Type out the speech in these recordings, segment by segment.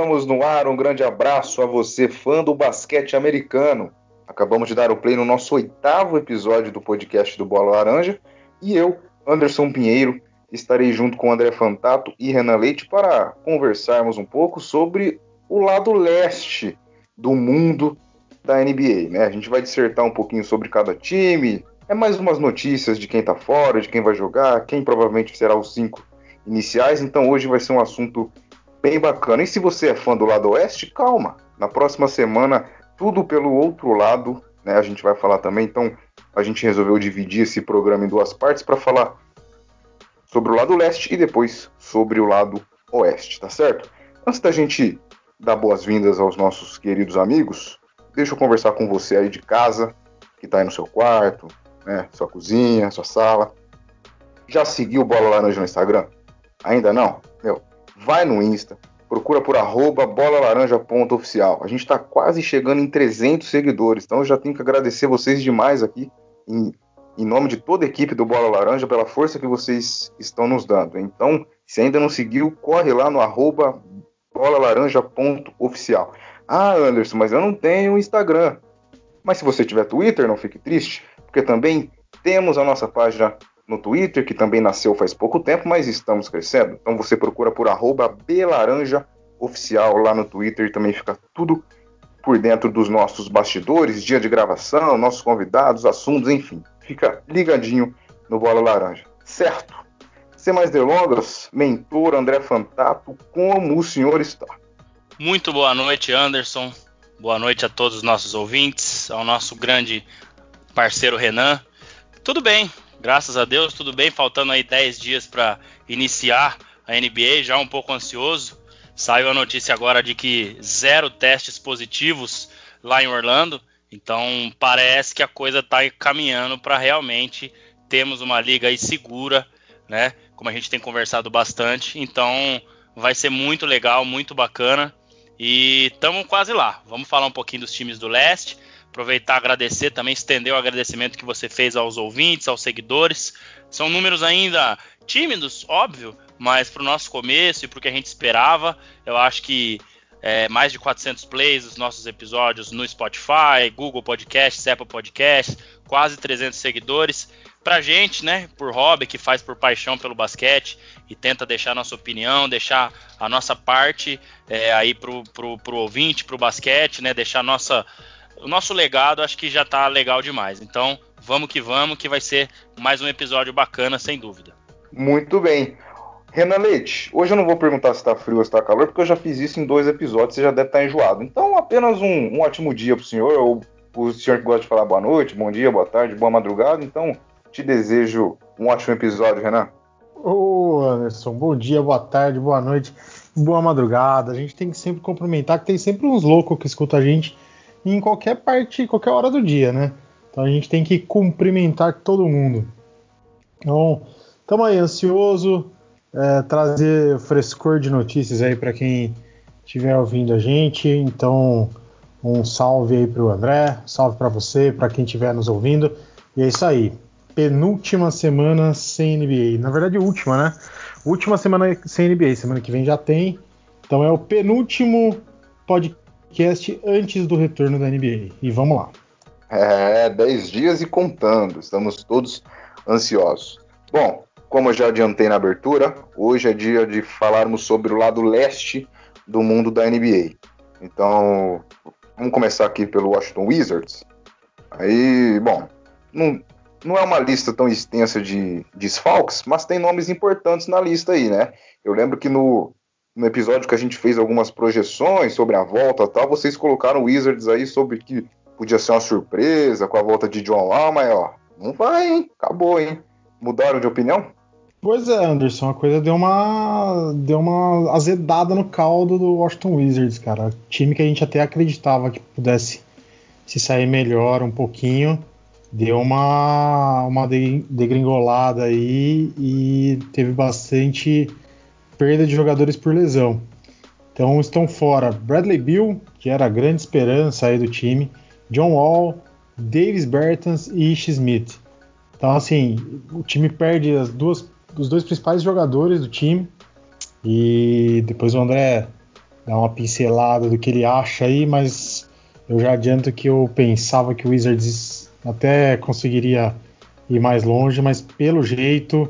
estamos no ar. Um grande abraço a você, fã do basquete americano. Acabamos de dar o play no nosso oitavo episódio do podcast do Bola Laranja e eu, Anderson Pinheiro, estarei junto com André Fantato e Renan Leite para conversarmos um pouco sobre o lado leste do mundo da NBA. Né? A gente vai dissertar um pouquinho sobre cada time, é mais umas notícias de quem tá fora, de quem vai jogar, quem provavelmente será os cinco iniciais. Então hoje vai ser um assunto bem bacana. E se você é fã do lado oeste, calma. Na próxima semana, tudo pelo outro lado, né? A gente vai falar também. Então a gente resolveu dividir esse programa em duas partes para falar sobre o lado leste e depois sobre o lado oeste, tá certo? Antes da gente dar boas-vindas aos nossos queridos amigos, deixa eu conversar com você aí de casa, que está aí no seu quarto, né, sua cozinha, sua sala. Já seguiu Bola Laranja no Instagram? Ainda não? Meu, vai no Insta, procura por arroba bolalaranja.oficial. A gente está quase chegando em 300 seguidores, então eu já tenho que agradecer vocês demais aqui em em nome de toda a equipe do Bola Laranja, pela força que vocês estão nos dando. Então, se ainda não seguiu, corre lá no arroba bolalaranja.oficial. Ah, Anderson, mas eu não tenho Instagram. Mas se você tiver Twitter, não fique triste, porque também temos a nossa página no Twitter, que também nasceu faz pouco tempo, mas estamos crescendo. Então você procura por belaranjaoficial lá no Twitter também fica tudo por dentro dos nossos bastidores, dia de gravação, nossos convidados, assuntos, enfim fica ligadinho no Bola Laranja, certo? Sem mais delongas, mentor André Fantato, como o senhor está? Muito boa noite, Anderson. Boa noite a todos os nossos ouvintes, ao nosso grande parceiro Renan. Tudo bem, graças a Deus, tudo bem. Faltando aí 10 dias para iniciar a NBA, já um pouco ansioso. Saiu a notícia agora de que zero testes positivos lá em Orlando. Então parece que a coisa está caminhando para realmente termos uma liga aí segura, né? Como a gente tem conversado bastante. Então vai ser muito legal, muito bacana. E estamos quase lá. Vamos falar um pouquinho dos times do leste. Aproveitar agradecer também, estender o agradecimento que você fez aos ouvintes, aos seguidores. São números ainda tímidos, óbvio, mas para o nosso começo e para o que a gente esperava, eu acho que é, mais de 400 plays dos nossos episódios no Spotify, Google Podcasts, Apple Podcasts, quase 300 seguidores. Pra gente, né, por hobby, que faz por paixão pelo basquete e tenta deixar a nossa opinião, deixar a nossa parte é, aí pro, pro, pro ouvinte, pro basquete, né, deixar nossa, o nosso legado, acho que já tá legal demais. Então, vamos que vamos, que vai ser mais um episódio bacana, sem dúvida. Muito bem. Renan Leite, hoje eu não vou perguntar se está frio ou se está calor, porque eu já fiz isso em dois episódios, você já deve estar tá enjoado. Então, apenas um, um ótimo dia para o senhor, ou o senhor que gosta de falar boa noite, bom dia, boa tarde, boa madrugada. Então, te desejo um ótimo episódio, Renan. Ô, Anderson, bom dia, boa tarde, boa noite, boa madrugada. A gente tem que sempre cumprimentar, que tem sempre uns loucos que escutam a gente em qualquer parte, qualquer hora do dia, né? Então a gente tem que cumprimentar todo mundo. Então, estamos aí ansioso, é, trazer frescor de notícias aí para quem estiver ouvindo a gente. Então, um salve aí para o André, salve para você, para quem estiver nos ouvindo. E é isso aí. Penúltima semana sem NBA. Na verdade, última, né? Última semana sem NBA. Semana que vem já tem. Então é o penúltimo podcast antes do retorno da NBA. E vamos lá. É, 10 dias e contando. Estamos todos ansiosos. Bom, como eu já adiantei na abertura, hoje é dia de falarmos sobre o lado leste do mundo da NBA. Então, vamos começar aqui pelo Washington Wizards. Aí, bom, não, não é uma lista tão extensa de desfalques, mas tem nomes importantes na lista aí, né? Eu lembro que no, no episódio que a gente fez algumas projeções sobre a volta tal, vocês colocaram Wizards aí sobre que podia ser uma surpresa com a volta de John Wall, mas ó, não vai, hein? Acabou, hein? Mudaram de opinião? Pois é, Anderson, a coisa deu uma deu uma azedada no caldo do Washington Wizards, cara. Time que a gente até acreditava que pudesse se sair melhor um pouquinho, deu uma uma degringolada aí e teve bastante perda de jogadores por lesão. Então estão fora Bradley Bill, que era a grande esperança aí do time, John Wall, Davis Bertans e Ish Smith. Então assim, o time perde as duas dos dois principais jogadores do time. E depois o André dar uma pincelada do que ele acha aí, mas eu já adianto que eu pensava que o Wizards até conseguiria ir mais longe, mas pelo jeito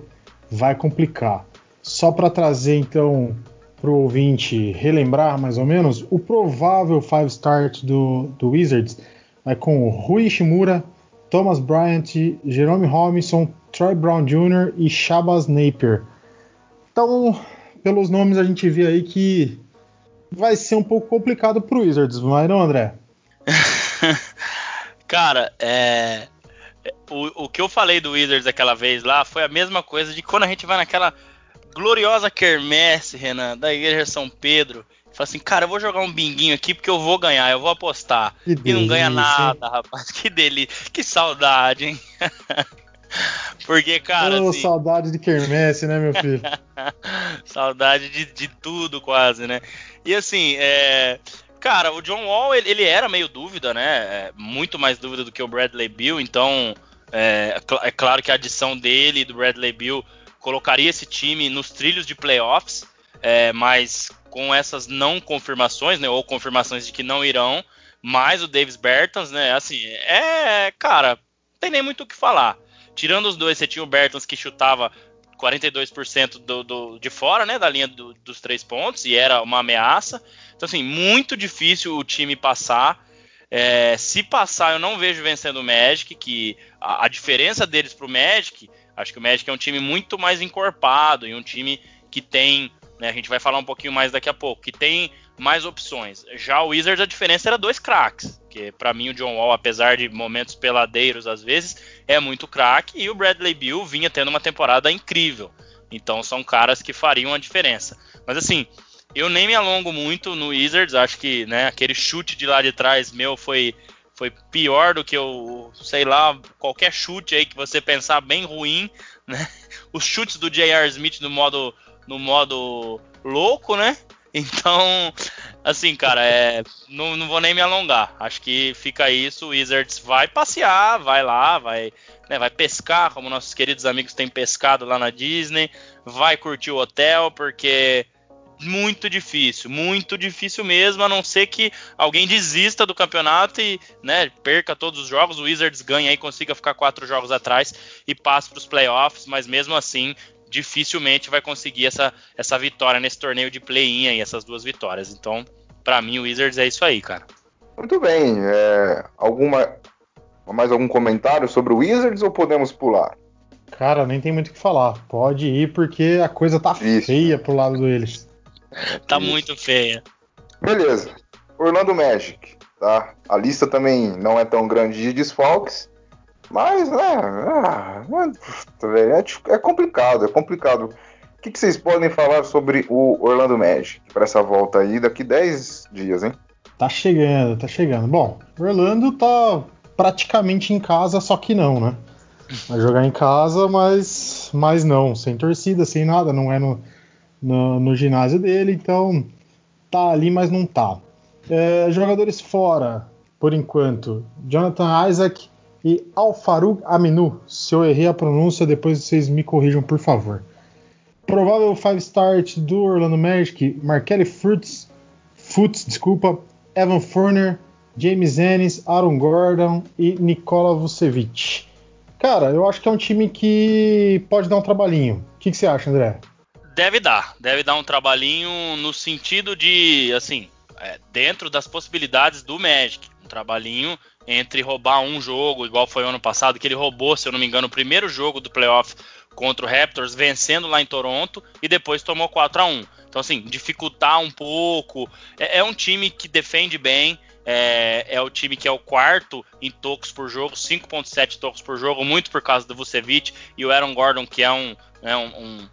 vai complicar. Só para trazer então para o ouvinte relembrar mais ou menos, o provável five start do, do Wizards vai com Rui Ishimura, Thomas Bryant, Jerome Robinson, Troy Brown Jr. e Shabazz Napier. Então, pelos nomes a gente vê aí que vai ser um pouco complicado para o Wizards, não é não, André? Cara, é... O, o que eu falei do Wizards aquela vez lá foi a mesma coisa de quando a gente vai naquela gloriosa quermesse, Renan, da Igreja São Pedro. Fala assim, cara, eu vou jogar um binguinho aqui porque eu vou ganhar, eu vou apostar. Que e delícia, não ganha nada, rapaz. Que delícia. Que saudade, hein? porque, cara. Oh, assim... Saudade de quermesse, né, meu filho? saudade de, de tudo, quase, né? E assim, é. Cara, o John Wall, ele, ele, era meio dúvida, né? É, muito mais dúvida do que o Bradley Bill, então é, é, claro que a adição dele e do Bradley Bill colocaria esse time nos trilhos de playoffs, é, mas com essas não confirmações, né? Ou confirmações de que não irão, mais o Davis Bertans, né? Assim, é. Cara, não tem nem muito o que falar. Tirando os dois, você tinha o Bertans que chutava 42% do, do, de fora, né, da linha do, dos três pontos, e era uma ameaça. Então, assim, muito difícil o time passar. É, se passar, eu não vejo vencendo o Magic, que a, a diferença deles para o Magic, acho que o Magic é um time muito mais encorpado e um time que tem, né, a gente vai falar um pouquinho mais daqui a pouco, que tem mais opções. Já o Wizards a diferença era dois craques, que para mim o John Wall, apesar de momentos peladeiros às vezes, é muito craque e o Bradley Bill vinha tendo uma temporada incrível. Então são caras que fariam a diferença. Mas assim, eu nem me alongo muito no Wizards, acho que né, aquele chute de lá de trás meu foi foi pior do que o, sei lá, qualquer chute aí que você pensar bem ruim, né? Os chutes do J.R. Smith no modo no modo louco, né? Então, assim, cara, é, não, não vou nem me alongar. Acho que fica isso. O Wizards vai passear, vai lá, vai, né, vai pescar, como nossos queridos amigos têm pescado lá na Disney, vai curtir o hotel, porque muito difícil, muito difícil mesmo, a não ser que alguém desista do campeonato e né, perca todos os jogos, o Wizards ganha e consiga ficar quatro jogos atrás e passe para os playoffs, mas mesmo assim dificilmente vai conseguir essa, essa vitória nesse torneio de play-in aí, essas duas vitórias. Então, para mim, o Wizards é isso aí, cara. Muito bem. É, alguma mais algum comentário sobre o Wizards ou podemos pular? Cara, nem tem muito o que falar. Pode ir porque a coisa tá isso. feia pro lado deles. Tá isso. muito feia. Beleza. Orlando Magic, tá? A lista também não é tão grande de desfalques. Mas, né, é, é, é complicado, é complicado. O que, que, vocês podem falar sobre o Orlando Magic para essa volta aí daqui 10 dias, hein? Tá chegando, tá chegando. Bom, Orlando tá praticamente em casa, só que não, né? Vai jogar em casa, mas, mas não, sem torcida, sem nada, não é no, no, no ginásio dele, então tá ali, mas não tá. É, jogadores fora, por enquanto, Jonathan Isaac e Alfarug Aminu. Se eu errei a pronúncia, depois vocês me corrijam, por favor. Provável 5 start do Orlando Magic, Markelly Fruits, Futs, desculpa, Evan Furner, James Ennis, Aaron Gordon e Nikola Vucevic. Cara, eu acho que é um time que pode dar um trabalhinho. O que, que você acha, André? Deve dar, deve dar um trabalhinho no sentido de, assim, é, dentro das possibilidades do Magic. Um trabalhinho entre roubar um jogo, igual foi o ano passado, que ele roubou, se eu não me engano, o primeiro jogo do playoff contra o Raptors, vencendo lá em Toronto, e depois tomou 4 a 1 Então, assim, dificultar um pouco. É, é um time que defende bem, é, é, o time que é o quarto em tocos por jogo, 5.7 tocos por jogo, muito por causa do Vucevic e o Aaron Gordon, que é um, é um, um,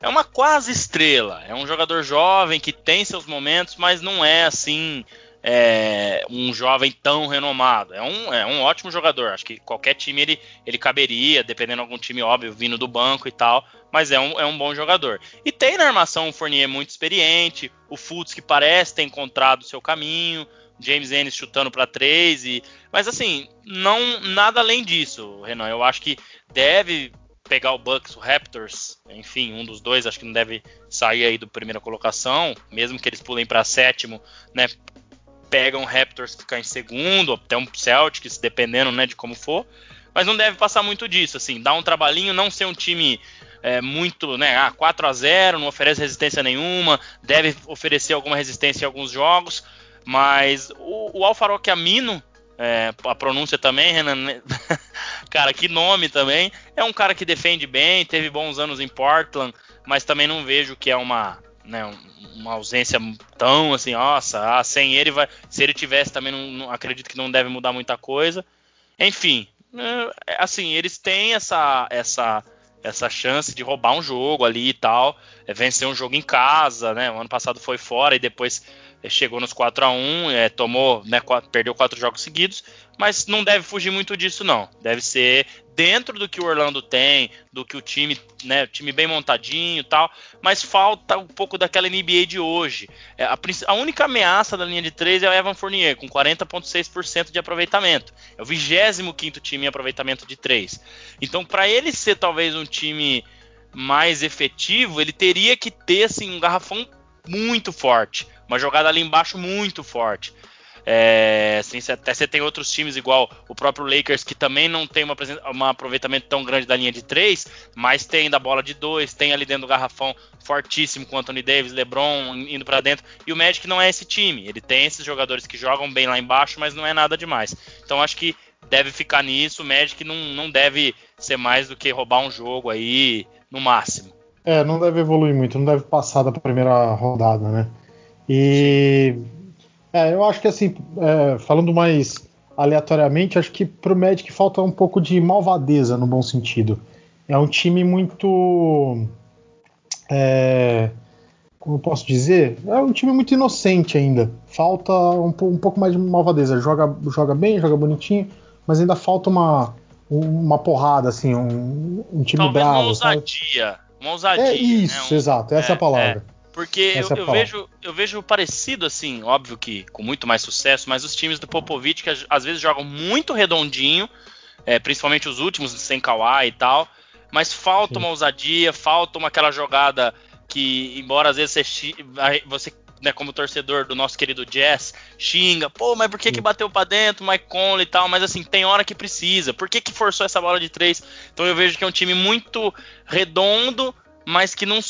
é uma quase estrela, é um jogador jovem que tem seus momentos, mas não é assim é, um jovem tão renomado. É um, é um ótimo jogador. Acho que qualquer time ele, ele caberia, dependendo de algum time, óbvio, vindo do banco e tal. Mas é um, é um bom jogador. E tem na armação um Fournier muito experiente, o Fultz que parece ter encontrado o seu caminho, James Ennis chutando para três e, mas assim, não nada além disso, Renan. Eu acho que deve pegar o Bucks, o Raptors, enfim, um dos dois acho que não deve sair aí do primeira colocação, mesmo que eles pulem para sétimo, né? Pegam o Raptors ficar em segundo, até um Celtics, dependendo, né, de como for. Mas não deve passar muito disso, assim, dar um trabalhinho, não ser um time é, muito, né, ah, 4 a 0 não oferece resistência nenhuma, deve oferecer alguma resistência em alguns jogos, mas o, o Alfaroque Amino, é, a pronúncia também, Renan. Né? cara, que nome também. É um cara que defende bem, teve bons anos em Portland, mas também não vejo que é uma, né, uma ausência tão assim, nossa, ah, sem ele vai. Se ele tivesse também, não, não, acredito que não deve mudar muita coisa. Enfim, é, assim, eles têm essa, essa, essa chance de roubar um jogo ali e tal, é, vencer um jogo em casa, né? O ano passado foi fora e depois chegou nos 4 a 1 é, tomou, né, perdeu quatro jogos seguidos, mas não deve fugir muito disso não. Deve ser dentro do que o Orlando tem, do que o time, né, time bem montadinho, tal, mas falta um pouco daquela NBA de hoje. É, a, a, única ameaça da linha de 3 é o Evan Fournier com 40.6% de aproveitamento. É o 25º time em aproveitamento de 3. Então, para ele ser talvez um time mais efetivo, ele teria que ter assim um garrafão muito forte uma jogada ali embaixo muito forte. É, assim, até você tem outros times igual o próprio Lakers que também não tem um aproveitamento tão grande da linha de três, mas tem da bola de dois, tem ali dentro do garrafão fortíssimo com Anthony Davis, LeBron indo para dentro. E o Magic não é esse time. Ele tem esses jogadores que jogam bem lá embaixo, mas não é nada demais. Então acho que deve ficar nisso. O Magic não, não deve ser mais do que roubar um jogo aí no máximo. É, não deve evoluir muito, não deve passar da primeira rodada, né? E é, eu acho que assim, é, falando mais aleatoriamente, acho que pro Magic falta um pouco de malvadeza no bom sentido. É um time muito. É, como eu posso dizer? É um time muito inocente ainda. Falta um, um, pouco mais de malvadeza. Joga, joga bem, joga bonitinho, mas ainda falta uma, uma porrada, assim, um, um time Talvez bravo. Uma ousadia. Sabe? Uma ousadia. É isso, né? um, exato, essa é, é a palavra. É. Porque eu, é eu vejo, eu vejo parecido assim, óbvio que com muito mais sucesso, mas os times do Popovich que às vezes jogam muito redondinho, é, principalmente os últimos sem Kawhi e tal, mas falta Sim. uma ousadia, falta uma aquela jogada que, embora às vezes você, você né, como torcedor do nosso querido Jazz, xinga, pô, mas por que, que bateu para dentro, Mike Conley e tal, mas assim, tem hora que precisa, por que, que forçou essa bola de três? Então eu vejo que é um time muito redondo, mas que não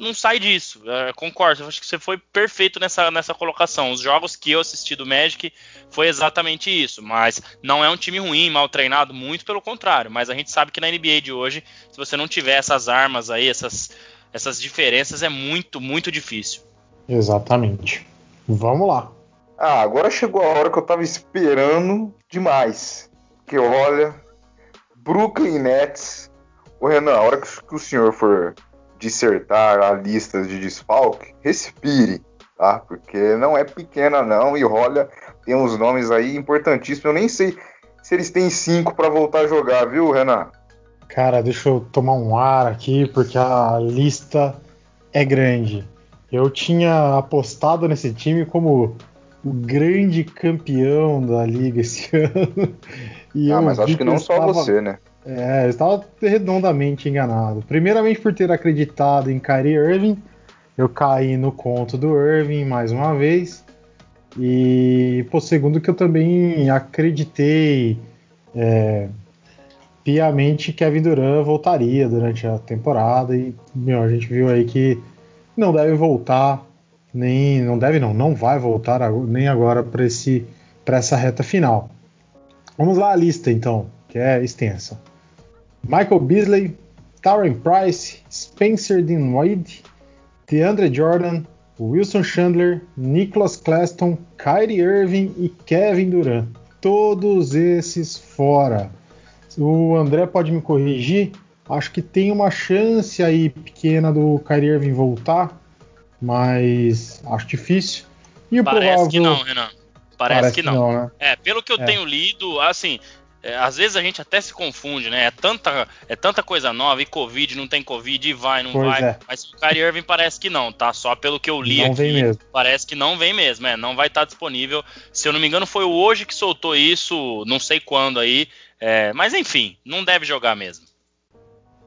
não sai disso. É, concordo, acho que você foi perfeito nessa, nessa colocação. Os jogos que eu assisti do Magic foi exatamente isso. Mas não é um time ruim, mal treinado, muito pelo contrário. Mas a gente sabe que na NBA de hoje, se você não tiver essas armas aí, essas, essas diferenças, é muito, muito difícil. Exatamente. Vamos lá. Ah, agora chegou a hora que eu tava esperando demais. Que olha, Brooklyn Nets. Ô Renan, a hora que o senhor for dissertar a lista de desfalque, respire, tá? Porque não é pequena não e olha, tem uns nomes aí importantíssimos. Eu nem sei se eles têm cinco para voltar a jogar, viu, Renan? Cara, deixa eu tomar um ar aqui porque a lista é grande. Eu tinha apostado nesse time como o grande campeão da liga esse ano. E ah, mas acho que não só estava... você, né? É, eu estava redondamente enganado. Primeiramente por ter acreditado em Kyrie Irving, eu caí no conto do Irving mais uma vez. E, por segundo que eu também acreditei é, piamente que Kevin Durant voltaria durante a temporada e meu, a gente viu aí que não deve voltar nem não deve não, não vai voltar nem agora para esse para essa reta final. Vamos lá a lista então, que é extensa. Michael Beasley, Tauren Price, Spencer Dinwiddie, DeAndre Jordan, Wilson Chandler, Nicholas Claston, Kyrie Irving e Kevin Durant. Todos esses fora. O André pode me corrigir. Acho que tem uma chance aí pequena do Kyrie Irving voltar, mas acho difícil. E o Parece provável... que não, Renan. Parece, Parece que não. Não né? É, pelo que eu é. tenho lido, assim, é, às vezes a gente até se confunde, né? É tanta, é tanta coisa nova, e Covid, não tem Covid, e vai, não pois vai. É. Mas o Kyrie Irving parece que não, tá? Só pelo que eu li não aqui, parece que não vem mesmo, é, não vai estar tá disponível. Se eu não me engano, foi hoje que soltou isso, não sei quando aí. É, mas enfim, não deve jogar mesmo.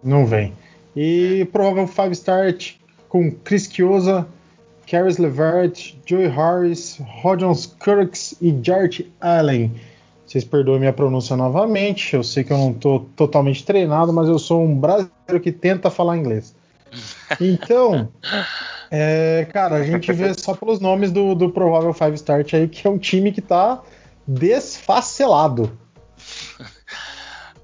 Não vem. E provável five start com Chris Chiosa, Caris LeVert, Joey Harris, Rodgers Kirks e Jart Allen. Vocês perdoem minha pronúncia novamente. Eu sei que eu não estou totalmente treinado, mas eu sou um brasileiro que tenta falar inglês. Então, é, cara, a gente vê só pelos nomes do, do provável Five Start aí que é um time que está desfacelado.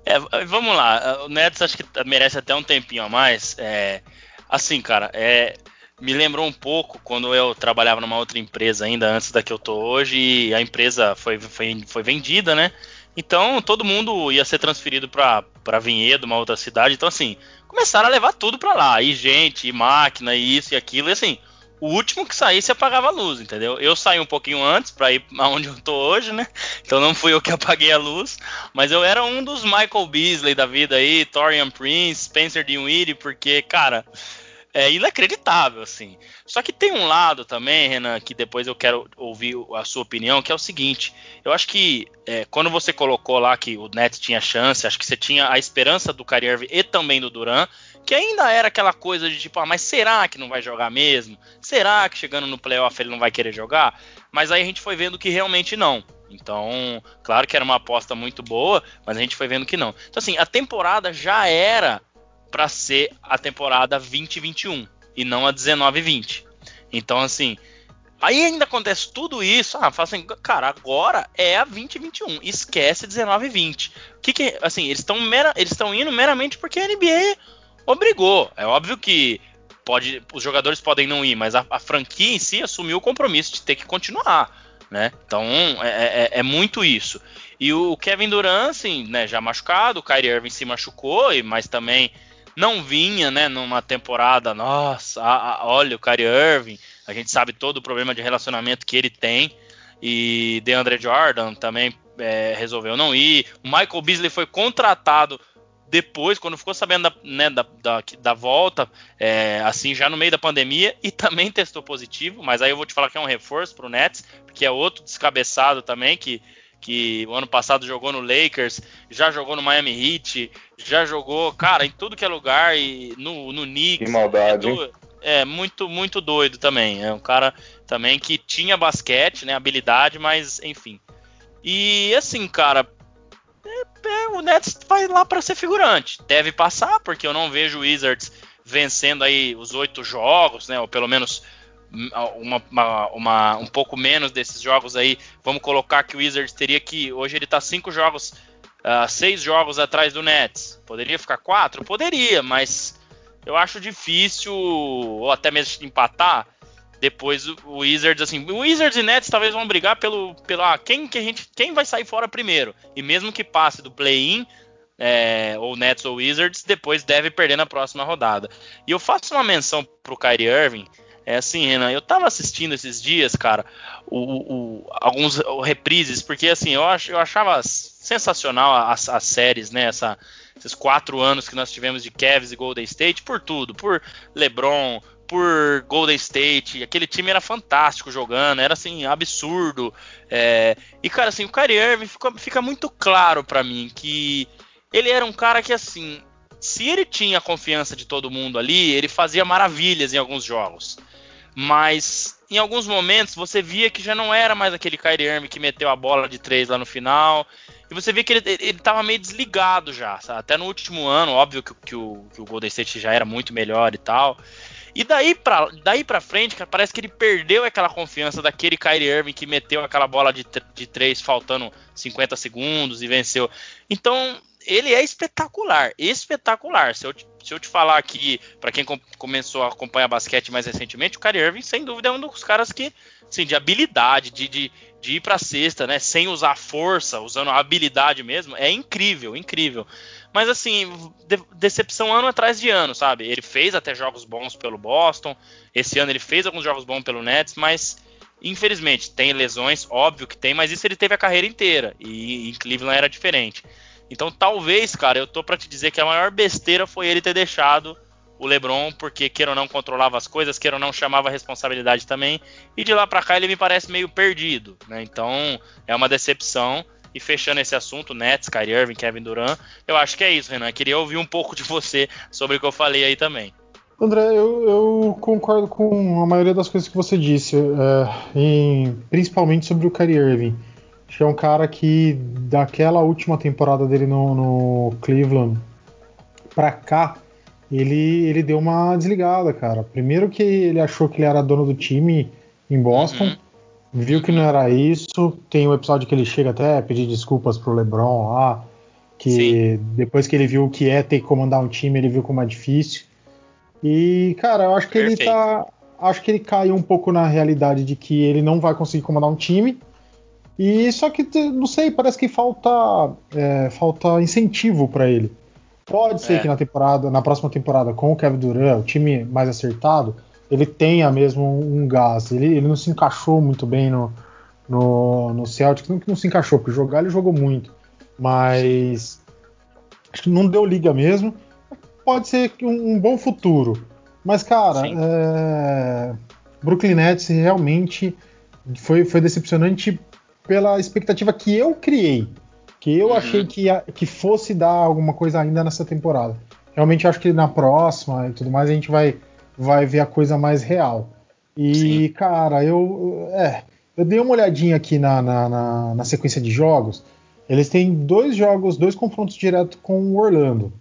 É, vamos lá, o Nets acho que merece até um tempinho a mais. É, assim, cara, é, me lembrou um pouco quando eu trabalhava numa outra empresa ainda antes da que eu tô hoje e a empresa foi, foi, foi vendida, né? Então todo mundo ia ser transferido para Vinhedo, uma outra cidade. Então, assim, começaram a levar tudo para lá. E gente, e máquina, e isso e aquilo. E assim, o último que saísse apagava a luz, entendeu? Eu saí um pouquinho antes para ir aonde eu tô hoje, né? Então não fui eu que apaguei a luz, mas eu era um dos Michael Beasley da vida aí, Torian Prince, Spencer Dinwiddie, porque, cara, é inacreditável, assim. Só que tem um lado também, Renan, que depois eu quero ouvir a sua opinião, que é o seguinte: eu acho que é, quando você colocou lá que o Nets tinha chance, acho que você tinha a esperança do Kyrie e também do Duran, que ainda era aquela coisa de tipo, ah, mas será que não vai jogar mesmo? Será que chegando no playoff ele não vai querer jogar? Mas aí a gente foi vendo que realmente não. Então, claro que era uma aposta muito boa, mas a gente foi vendo que não. Então, assim, a temporada já era para ser a temporada 2021 e não a 19-20. Então, assim, aí ainda acontece tudo isso. Ah, fala assim, cara, agora é a 2021, esquece 19-20. Que que, assim, eles estão eles estão indo meramente porque a NBA obrigou. É óbvio que pode, os jogadores podem não ir, mas a, a franquia em si assumiu o compromisso de ter que continuar. Né? Então é, é, é, muito isso. E o Kevin Durant, assim, né, já machucado, o Kyrie Irving se machucou, mas também não vinha, né, numa temporada, nossa, a, a, olha o Kyrie Irving, a gente sabe todo o problema de relacionamento que ele tem, e DeAndre Jordan também é, resolveu não ir, o Michael Beasley foi contratado depois, quando ficou sabendo da, né, da, da, da, volta, é, assim, já no meio da pandemia, e também testou positivo, mas aí eu vou te falar que é um reforço para o Nets, porque é outro descabeçado também, que que o ano passado jogou no Lakers, já jogou no Miami Heat, já jogou, cara, em tudo que é lugar e no, no Knicks. Que maldade. É, é, muito, muito doido também. É um cara também que tinha basquete, né, habilidade, mas enfim. E assim, cara, é, é, o Nets vai lá para ser figurante. Deve passar, porque eu não vejo o Wizards vencendo aí os oito jogos, né, ou pelo menos uma, uma, uma, um pouco menos desses jogos aí, vamos colocar que o Wizards teria que. Hoje ele está cinco jogos, uh, seis jogos atrás do Nets. Poderia ficar quatro? Poderia, mas eu acho difícil, ou até mesmo empatar. Depois o Wizards, assim, o Wizards e Nets talvez vão brigar pelo, pelo ah, quem que a gente, quem vai sair fora primeiro. E mesmo que passe do play-in, é, ou Nets ou Wizards, depois deve perder na próxima rodada. E eu faço uma menção pro Kyrie Irving, é assim, Renan, eu tava assistindo esses dias, cara, o, o, alguns reprises, porque assim, eu, ach, eu achava sensacional as, as séries, né? Essa, esses quatro anos que nós tivemos de Cavs e Golden State, por tudo, por LeBron, por Golden State, aquele time era fantástico jogando, era assim, absurdo. É, e cara, assim, o Kyrie Irving fica, fica muito claro para mim que ele era um cara que assim, se ele tinha a confiança de todo mundo ali, ele fazia maravilhas em alguns jogos mas em alguns momentos você via que já não era mais aquele Kyrie Irving que meteu a bola de três lá no final. E você via que ele, ele tava meio desligado já, sabe? Até no último ano, óbvio que, que, o, que o Golden State já era muito melhor e tal. E daí pra, daí pra frente, cara, parece que ele perdeu aquela confiança daquele Kyrie Irving que meteu aquela bola de, de três faltando 50 segundos e venceu. Então, ele é espetacular, espetacular. Se eu, se eu te falar aqui, para quem com, começou a acompanhar basquete mais recentemente, o Kyrie Irving, sem dúvida, é um dos caras que, assim, de habilidade, de, de, de ir para cesta, né, sem usar força, usando a habilidade mesmo, é incrível, incrível. Mas assim, de, decepção ano atrás de ano, sabe? Ele fez até jogos bons pelo Boston, esse ano ele fez alguns jogos bons pelo Nets, mas infelizmente tem lesões, óbvio que tem, mas isso ele teve a carreira inteira e em Cleveland era diferente. Então talvez, cara, eu tô para te dizer que a maior besteira foi ele ter deixado o LeBron, porque queira ou não controlava as coisas, queira ou não chamava a responsabilidade também, e de lá para cá ele me parece meio perdido, né? Então é uma decepção. E fechando esse assunto, Nets, Kyrie Irving, Kevin Durant, eu acho que é isso, Renan. Queria ouvir um pouco de você sobre o que eu falei aí também. André, eu, eu concordo com a maioria das coisas que você disse, é, em, principalmente sobre o Kyrie Irving. Que é um cara que, daquela última temporada dele no, no Cleveland pra cá, ele, ele deu uma desligada, cara. Primeiro que ele achou que ele era dono do time em Boston, uhum. viu que não era isso. Tem um episódio que ele chega até a pedir desculpas pro LeBron lá, que Sim. depois que ele viu o que é ter que comandar um time, ele viu como é difícil. E, cara, eu acho que Perfeito. ele tá. Acho que ele caiu um pouco na realidade de que ele não vai conseguir comandar um time. E só que, não sei, parece que falta, é, falta incentivo para ele. Pode ser é. que na temporada, na próxima temporada, com o Kevin Durant, o time mais acertado, ele tenha mesmo um gás. Ele, ele não se encaixou muito bem no, no, no Celtics, não que não se encaixou, porque jogar ele jogou muito. Mas acho que não deu liga mesmo pode ser um, um bom futuro. Mas, cara, é... Brooklyn Nets realmente foi, foi decepcionante pela expectativa que eu criei. Que eu uhum. achei que, que fosse dar alguma coisa ainda nessa temporada. Realmente acho que na próxima e tudo mais a gente vai, vai ver a coisa mais real. E, Sim. cara, eu. É, eu dei uma olhadinha aqui na, na, na, na sequência de jogos. Eles têm dois jogos, dois confrontos direto com o Orlando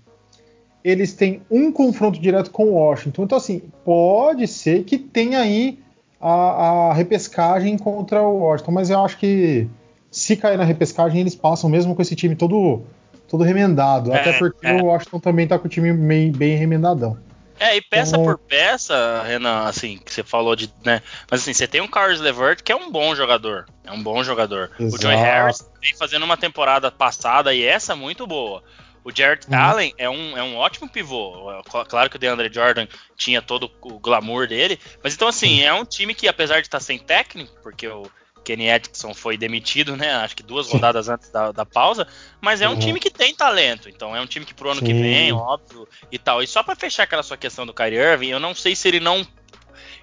eles têm um confronto direto com o Washington. Então, assim, pode ser que tenha aí a, a, repescagem contra o Washington, mas eu acho que se cair na repescagem, eles passam mesmo com esse time todo, todo remendado. É, até porque é. o Washington também tá com o time bem, bem remendadão. É, e peça então, por peça, Renan, assim, que você falou de, né? Mas assim, você tem um Carlos Levert que é um bom jogador. É um bom jogador. Exato. O Joey Harris vem fazendo uma temporada passada e essa muito boa. O Jared uhum. Allen é um, é um ótimo pivô. Claro que o DeAndre Jordan tinha todo o glamour dele, mas então assim, é um time que apesar de estar sem técnico, porque o Kenny Atkinson foi demitido, né? Acho que duas rodadas antes da, da pausa, mas é um uhum. time que tem talento, então é um time que pro ano Sim. que vem, óbvio, e tal. E só para fechar aquela sua questão do Kyrie Irving, eu não sei se ele não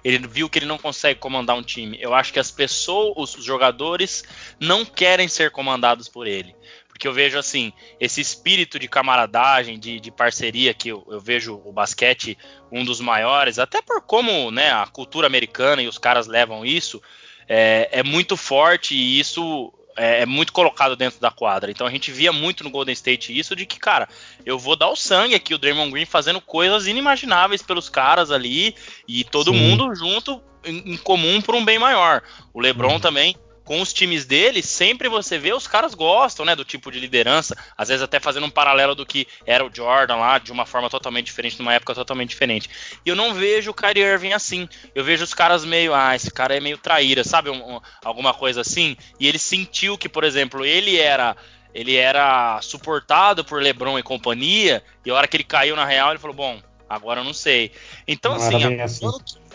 ele viu que ele não consegue comandar um time. Eu acho que as pessoas, os jogadores, não querem ser comandados por ele. Porque eu vejo assim, esse espírito de camaradagem, de, de parceria que eu, eu, vejo o basquete um dos maiores, até por como né, a cultura americana e os caras levam isso, é, é muito forte e isso é, é, muito colocado dentro da quadra. Então a gente via muito no Golden State isso de que, cara, eu vou dar o sangue aqui, o Draymond Green fazendo coisas inimagináveis pelos caras ali e todo Sim. mundo junto em, em comum por um bem maior. O LeBron uhum. também com os times dele, sempre você vê os caras gostam, né, do tipo de liderança, às vezes até fazendo um paralelo do que era o Jordan lá, de uma forma totalmente diferente, numa época totalmente diferente. E eu não vejo o Kyrie Irving assim. Eu vejo os caras meio, ah, esse cara é meio traíra, sabe, um, um, alguma coisa assim. E ele sentiu que, por exemplo, ele era ele era suportado por LeBron e companhia, e a hora que ele caiu na real, ele falou: "Bom, Agora eu não sei. Então, não assim, assim.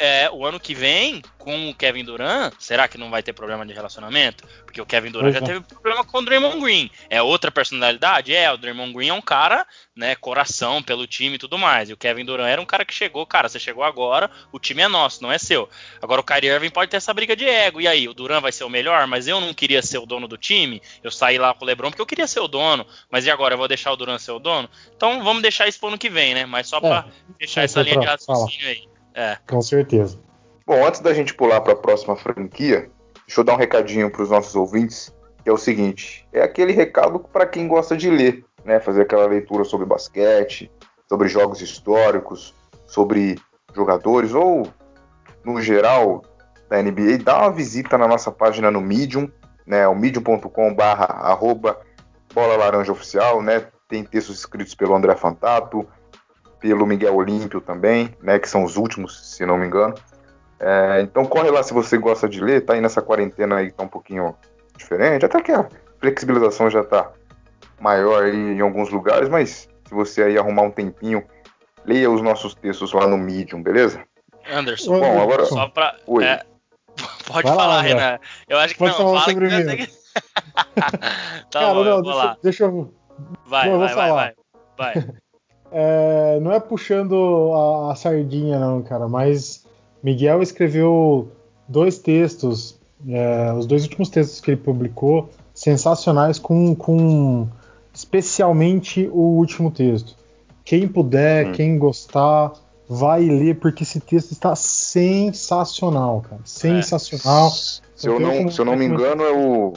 O, ano que, é, o, ano que, vem, com o Kevin Durant, será que não vai ter problema de relacionamento? Porque o Kevin Durant pois já é. teve problema com o Draymond Green. É outra personalidade? É, o Draymond Green é um cara, né, coração pelo time e tudo mais. E o Kevin Durant era um cara que chegou, cara, você chegou agora, o time é nosso, não é seu. Agora o Kyrie Irving pode ter essa briga de ego. E aí, o Durant vai ser o melhor, mas eu não queria ser o dono do time. Eu saí lá com o LeBron porque eu queria ser o dono. Mas e agora, eu vou deixar o Durant ser o dono? Então vamos deixar isso pro ano que vem, né? Mas só é. pra fechar essa linha de raciocínio aí. É. Com certeza. Bom, antes da gente pular para a próxima franquia, deixa eu dar um recadinho para os nossos ouvintes, que é o seguinte: é aquele recado para quem gosta de ler, né? Fazer aquela leitura sobre basquete, sobre jogos históricos, sobre jogadores ou no geral da NBA, dá uma visita na nossa página no Medium, né? O medium.com/barra bola laranja oficial, né? Tem textos escritos pelo André Fantato, pelo Miguel Olímpio também, né, que são os últimos, se não me engano. É, então corre lá se você gosta de ler, tá aí nessa quarentena aí que tá um pouquinho diferente, até que a flexibilização já tá maior aí em alguns lugares, mas se você aí arrumar um tempinho, leia os nossos textos lá no Medium, beleza? Anderson, Bom, agora... só pra... Oi. É, pode Vai falar, lá, Renan. Eu acho que pode não, falar fala sobre que... mim. tá Cara, bom, não, deixa, deixa, eu... Vai, não, vai, vai, vai, vai. É, não é puxando a, a, sardinha, não, cara, mas Miguel escreveu dois textos, é, os dois últimos textos que ele publicou sensacionais com, com especialmente o último texto. Quem puder, hum. quem gostar, vai ler, porque esse texto está sensacional, cara. Sensacional. É. Se, eu não, se eu não me engano, é o,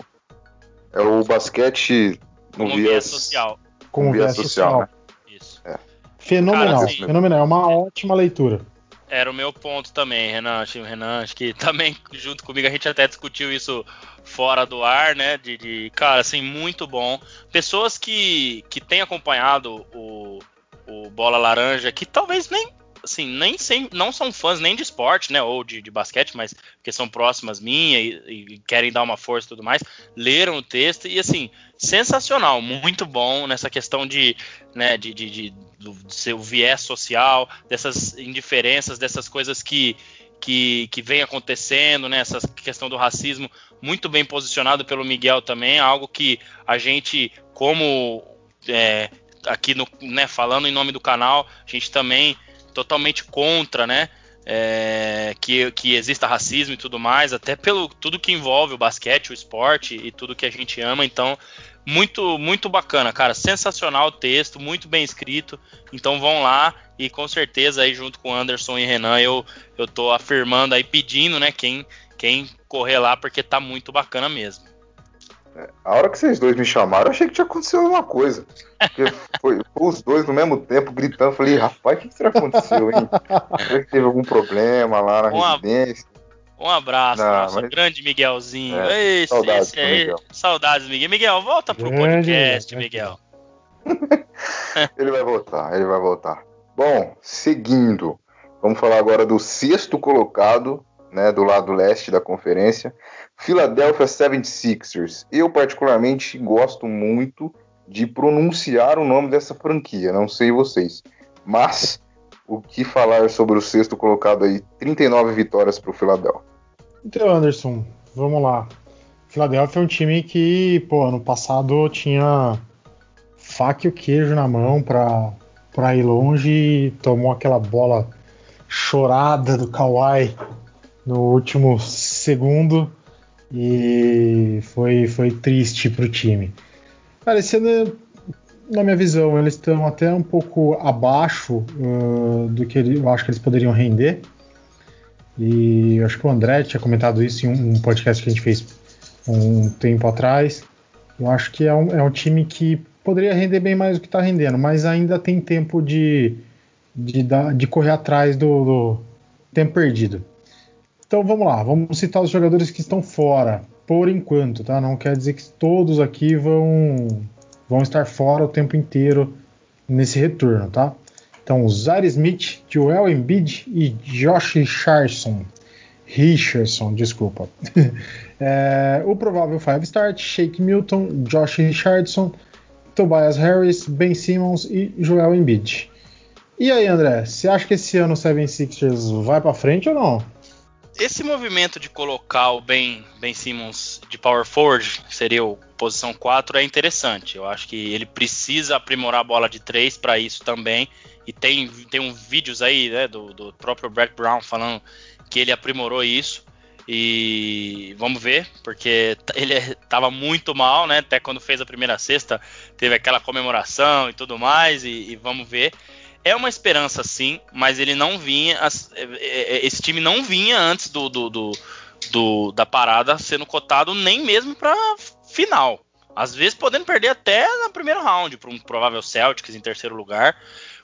é o basquete no viés, viés social. Com viés social, social. Né? Fenomenal, cara, assim, fenomenal. É uma ótima leitura. Era o meu ponto também, Renan. Renan, acho que também junto comigo a gente até discutiu isso fora do ar, né? De, de cara, assim, muito bom. Pessoas que, que têm acompanhado o, o Bola Laranja, que talvez nem assim, nem sem, não são fãs nem de esporte, né, ou de, de basquete, mas porque são próximas minha e, e, querem dar uma força e tudo mais, leram o texto e assim, sensacional, muito bom nessa questão de, né, de, de, de do seu viés social, dessas indiferenças, dessas coisas que que, que vem acontecendo, né, essa questão do racismo, muito bem posicionado pelo Miguel também, algo que a gente, como é, aqui no, né, falando em nome do canal, a gente também totalmente contra, né? É, que, que exista racismo e tudo mais, até pelo tudo que envolve o basquete, o esporte e tudo que a gente ama. Então, muito muito bacana, cara. Sensacional o texto, muito bem escrito. Então vão lá e com certeza aí junto com Anderson e Renan eu eu tô afirmando aí pedindo, né, quem quem correr lá porque tá muito bacana mesmo. A hora que vocês dois me chamaram, eu achei que tinha acontecido alguma coisa. Porque foi, foi os dois no mesmo tempo gritando. Falei, rapaz, o que, que será que aconteceu, hein? Será que teve algum problema lá na um residência? Um abraço, Não, nosso mas... grande Miguelzinho. É, esse, saudades, esse aí, Miguel. saudades, Miguel. Miguel, volta pro grande, podcast, Miguel. ele vai voltar, ele vai voltar. Bom, seguindo, vamos falar agora do sexto colocado, né, do lado leste da conferência. Philadelphia 76ers. Eu, particularmente, gosto muito de pronunciar o nome dessa franquia, não sei vocês. Mas, o que falar sobre o sexto colocado aí? 39 vitórias para o Philadelphia. Então, Anderson, vamos lá. Philadelphia é um time que, pô, ano passado tinha faca e o queijo na mão para ir longe e tomou aquela bola chorada do Kawhi no último segundo e foi, foi triste para o time. Ano, na minha visão, eles estão até um pouco abaixo uh, do que eu acho que eles poderiam render. E acho que o André tinha comentado isso em um, podcast que a gente fez um tempo atrás. Eu acho que é um, é um time que poderia render bem mais do que está rendendo, mas ainda tem tempo de, de, de correr atrás do, do tempo perdido. Então vamos lá, vamos citar os jogadores que estão fora, por enquanto, tá? Não quer dizer que todos aqui vão, vão estar fora o tempo inteiro nesse retorno, tá? Então, Zaire Smith, Joel Embiid e Josh Richardson. Richardson, desculpa. é, o provável five start, Shake Milton, Josh Richardson, Tobias Harris, Ben Simmons e Joel Embiid. E aí, André, você acha que esse ano o 76ers vai para frente ou não? Esse movimento de colocar o Ben, ben Simmons de power forward, seria o posição 4, é interessante. Eu acho que ele precisa aprimorar a bola de 3 para isso também. E tem, tem um vídeos aí né, do, do próprio Brett Brown falando que ele aprimorou isso. E vamos ver, porque ele estava muito mal, né? Até quando fez a primeira cesta, teve aquela comemoração e tudo mais. E, e vamos ver é uma esperança sim, mas ele não vinha. É, é, esse time não vinha antes do, do, do, do da parada sendo cotado nem mesmo para final. Às vezes podendo perder até no primeiro round para um provável Celtics em terceiro lugar,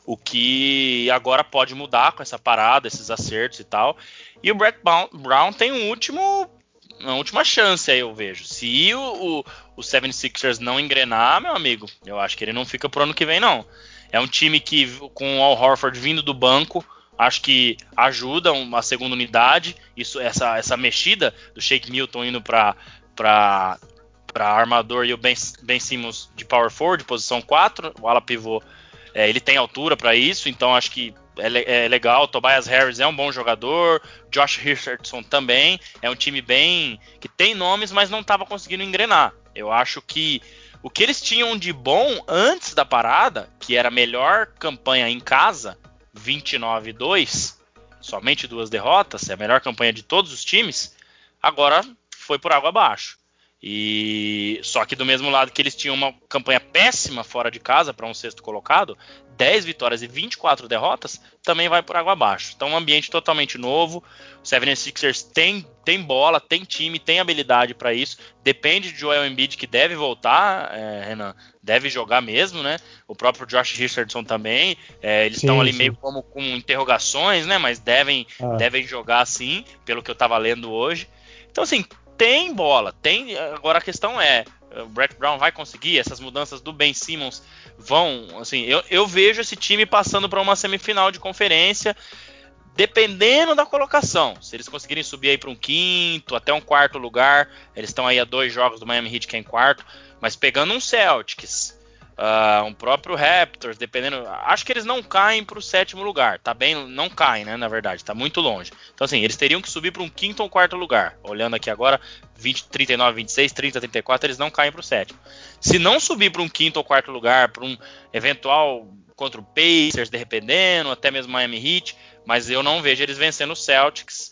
o que agora pode mudar com essa parada, esses acertos e tal. E o Brett Brown tem um último uma última chance aí, eu vejo. Se o, o, o 76ers não engrenar, meu amigo, eu acho que ele não fica pro ano que vem, não. É um time que, com o Al Horford vindo do banco, acho que ajuda uma segunda unidade. Isso, essa, essa mexida do Shake Milton indo para para armador e o Ben, ben Simmons de power forward, posição 4, o ala pivô, é, ele tem altura para isso, então acho que é, é, legal. Tobias Harris é um bom jogador, Josh Richardson também, é um time bem que tem nomes, mas não estava conseguindo engrenar. Eu acho que o que eles tinham de bom antes da parada, que era a melhor campanha em casa, 29-2, somente duas derrotas, é a melhor campanha de todos os times, agora foi por água abaixo. E só que do mesmo lado que eles tinham uma campanha péssima fora de casa para um sexto colocado, 10 vitórias e 24 derrotas, também vai por água abaixo. Então, um ambiente totalmente novo. O 76ers tem, tem bola, tem time, tem habilidade para isso. Depende de Joel Embiid, que deve voltar, é, Renan. Deve jogar mesmo, né? O próprio Josh Richardson também. É, eles estão ali sim. meio como com interrogações, né? Mas devem, ah. devem jogar sim, pelo que eu estava lendo hoje. Então, assim, tem bola, tem. Agora a questão é, o Brett Brown vai conseguir? Essas mudanças do Ben Simmons vão, assim, eu, eu vejo esse time passando para uma semifinal de conferência, dependendo da colocação. Se eles conseguirem subir aí para um quinto, até um quarto lugar, eles estão aí a dois jogos do Miami Heat que é em quarto, mas pegando um Celtics, Uh, um próprio Raptors, dependendo. Acho que eles não caem para o sétimo lugar. Tá bem, não caem, né? Na verdade, tá muito longe. Então, assim, eles teriam que subir para um quinto ou quarto lugar. Olhando aqui agora, 20, 39, 26, 30, 34, eles não caem para o sétimo. Se não subir para um quinto ou quarto lugar, para um eventual contra o Pacers, dependendo, até mesmo Miami Heat, mas eu não vejo eles vencendo o Celtics.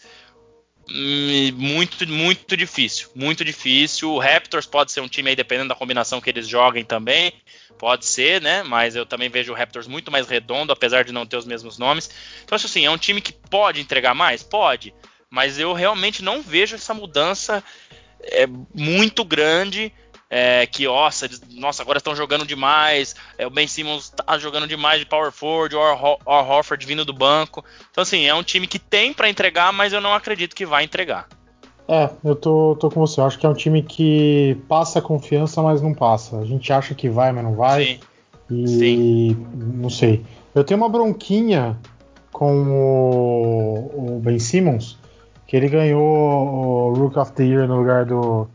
Muito, muito difícil, muito difícil. O Raptors pode ser um time aí, dependendo da combinação que eles joguem também. Pode ser, né? Mas eu também vejo o Raptors muito mais redondo, apesar de não ter os mesmos nomes. Então, acho assim, é um time que pode entregar mais? Pode. Mas eu realmente não vejo essa mudança é, muito grande. É, que, nossa, eles, nossa, agora estão jogando demais. É, o Ben Simmons tá jogando demais de power forward, o Or Horford vindo do banco. Então, assim, é um time que tem para entregar, mas eu não acredito que vai entregar. É, eu tô, tô com você. Eu acho que é um time que passa confiança, mas não passa. A gente acha que vai, mas não vai. Sim. E Sim. não sei. Eu tenho uma bronquinha com o, o, Ben Simmons, que ele ganhou o Rook of the Year no lugar do,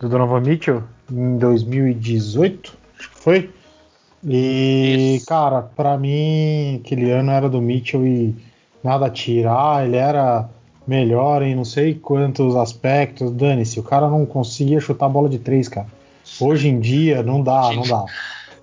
do Donovan Mitchell em 2018, acho que foi. E, Isso. cara, para mim, aquele ano era do Mitchell e nada a tirar. Ele era melhor em não sei quantos aspectos. Dane-se, o cara não conseguia chutar a bola de três, cara. Hoje em dia não dá, não dá.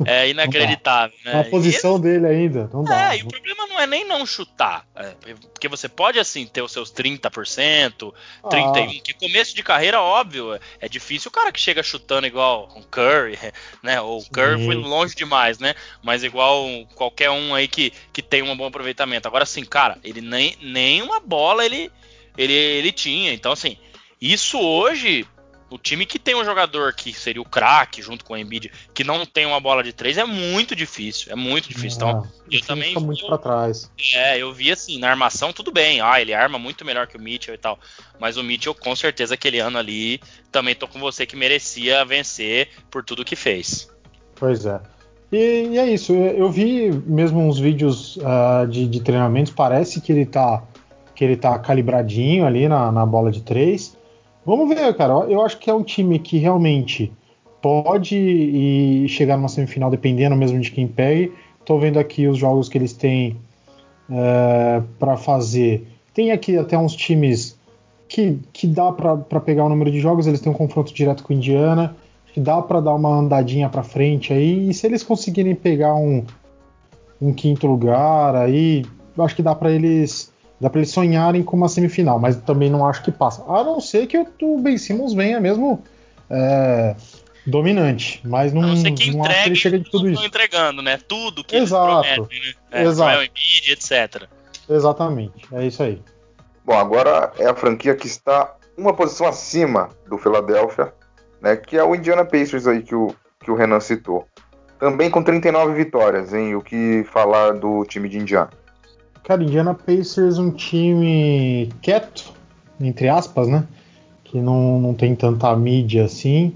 É inacreditável, né? Na posição dele ainda, não dá. É, e o problema não é nem não chutar. É, porque você pode, assim, ter os seus 30%, 31%, ah. que começo de carreira, óbvio, é difícil o cara que chega chutando igual o Curry, né? Ou o Curry foi longe demais, né? Mas igual qualquer um aí que, que tem um bom aproveitamento. Agora, assim, cara, ele nem, nem uma bola ele ele, ele tinha. Então, assim, isso hoje, o time que tem um jogador que seria o craque junto com o Embiid, que não tem uma bola de três, é muito difícil. É muito difícil. então, eu também. Fica muito para trás. É, eu vi assim, na armação, tudo bem. Ah, ele arma muito melhor que o Mitchell e tal. Mas o Mitchell, com certeza, aquele ano ali, também tô com você que merecia vencer por tudo que fez. Pois é. E, e é isso. Eu vi mesmo uns vídeos uh, de, de treinamentos, parece que ele tá que ele tá calibradinho ali na, na bola de três. Vamos ver, cara. Eu acho que é um time que realmente pode ir chegar numa semifinal, dependendo mesmo de quem pegue. Tô vendo aqui os jogos que eles têm é, para fazer. Tem aqui até uns times que, que dá para pegar o número de jogos. Eles têm um confronto direto com Indiana, que dá para dar uma andadinha para frente aí. E se eles conseguirem pegar um, um quinto lugar aí, acho que dá para eles Dá para eles sonharem com uma semifinal, mas também não acho que passa. A não ser que o Ben Simmons venha mesmo é, dominante, mas não, não, não acho que ele chega de tudo isso. entregando, né? Tudo que Exato. eles prometem, né? É, Exato. Embiid, etc. Exatamente, é isso aí. Bom, agora é a franquia que está uma posição acima do Philadelphia, né? Que é o Indiana Pacers aí que o, que o Renan citou. Também com 39 vitórias, hein? O que falar do time de Indiana? Cara, Indiana Pacers um time quieto, entre aspas, né? Que não, não tem tanta mídia assim,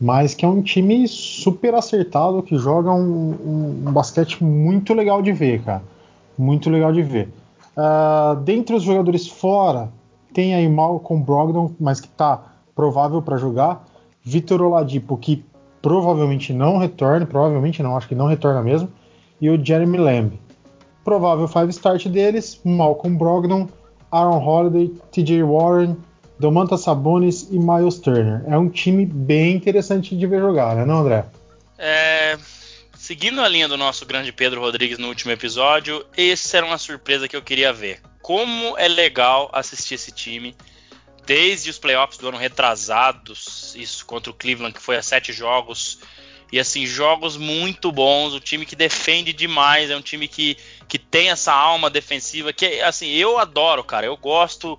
mas que é um time super acertado, que joga um, um, um basquete muito legal de ver, cara. Muito legal de ver. Uh, dentre os jogadores fora, tem aí Malcolm Brogdon, mas que tá provável para jogar. Vitor Oladipo, que provavelmente não retorna, provavelmente não, acho que não retorna mesmo. E o Jeremy Lamb. Provável five start deles: Malcolm Brogdon, Aaron Holiday, TJ Warren, Domantas Sabonis e Miles Turner. É um time bem interessante de ver jogar, né, não, André? É, seguindo a linha do nosso grande Pedro Rodrigues no último episódio, essa era uma surpresa que eu queria ver. Como é legal assistir esse time. desde os playoffs do ano retrasados, isso contra o Cleveland, que foi a sete jogos. E assim, jogos muito bons, o time que defende demais, é um time que, que tem essa alma defensiva, que assim, eu adoro, cara. Eu gosto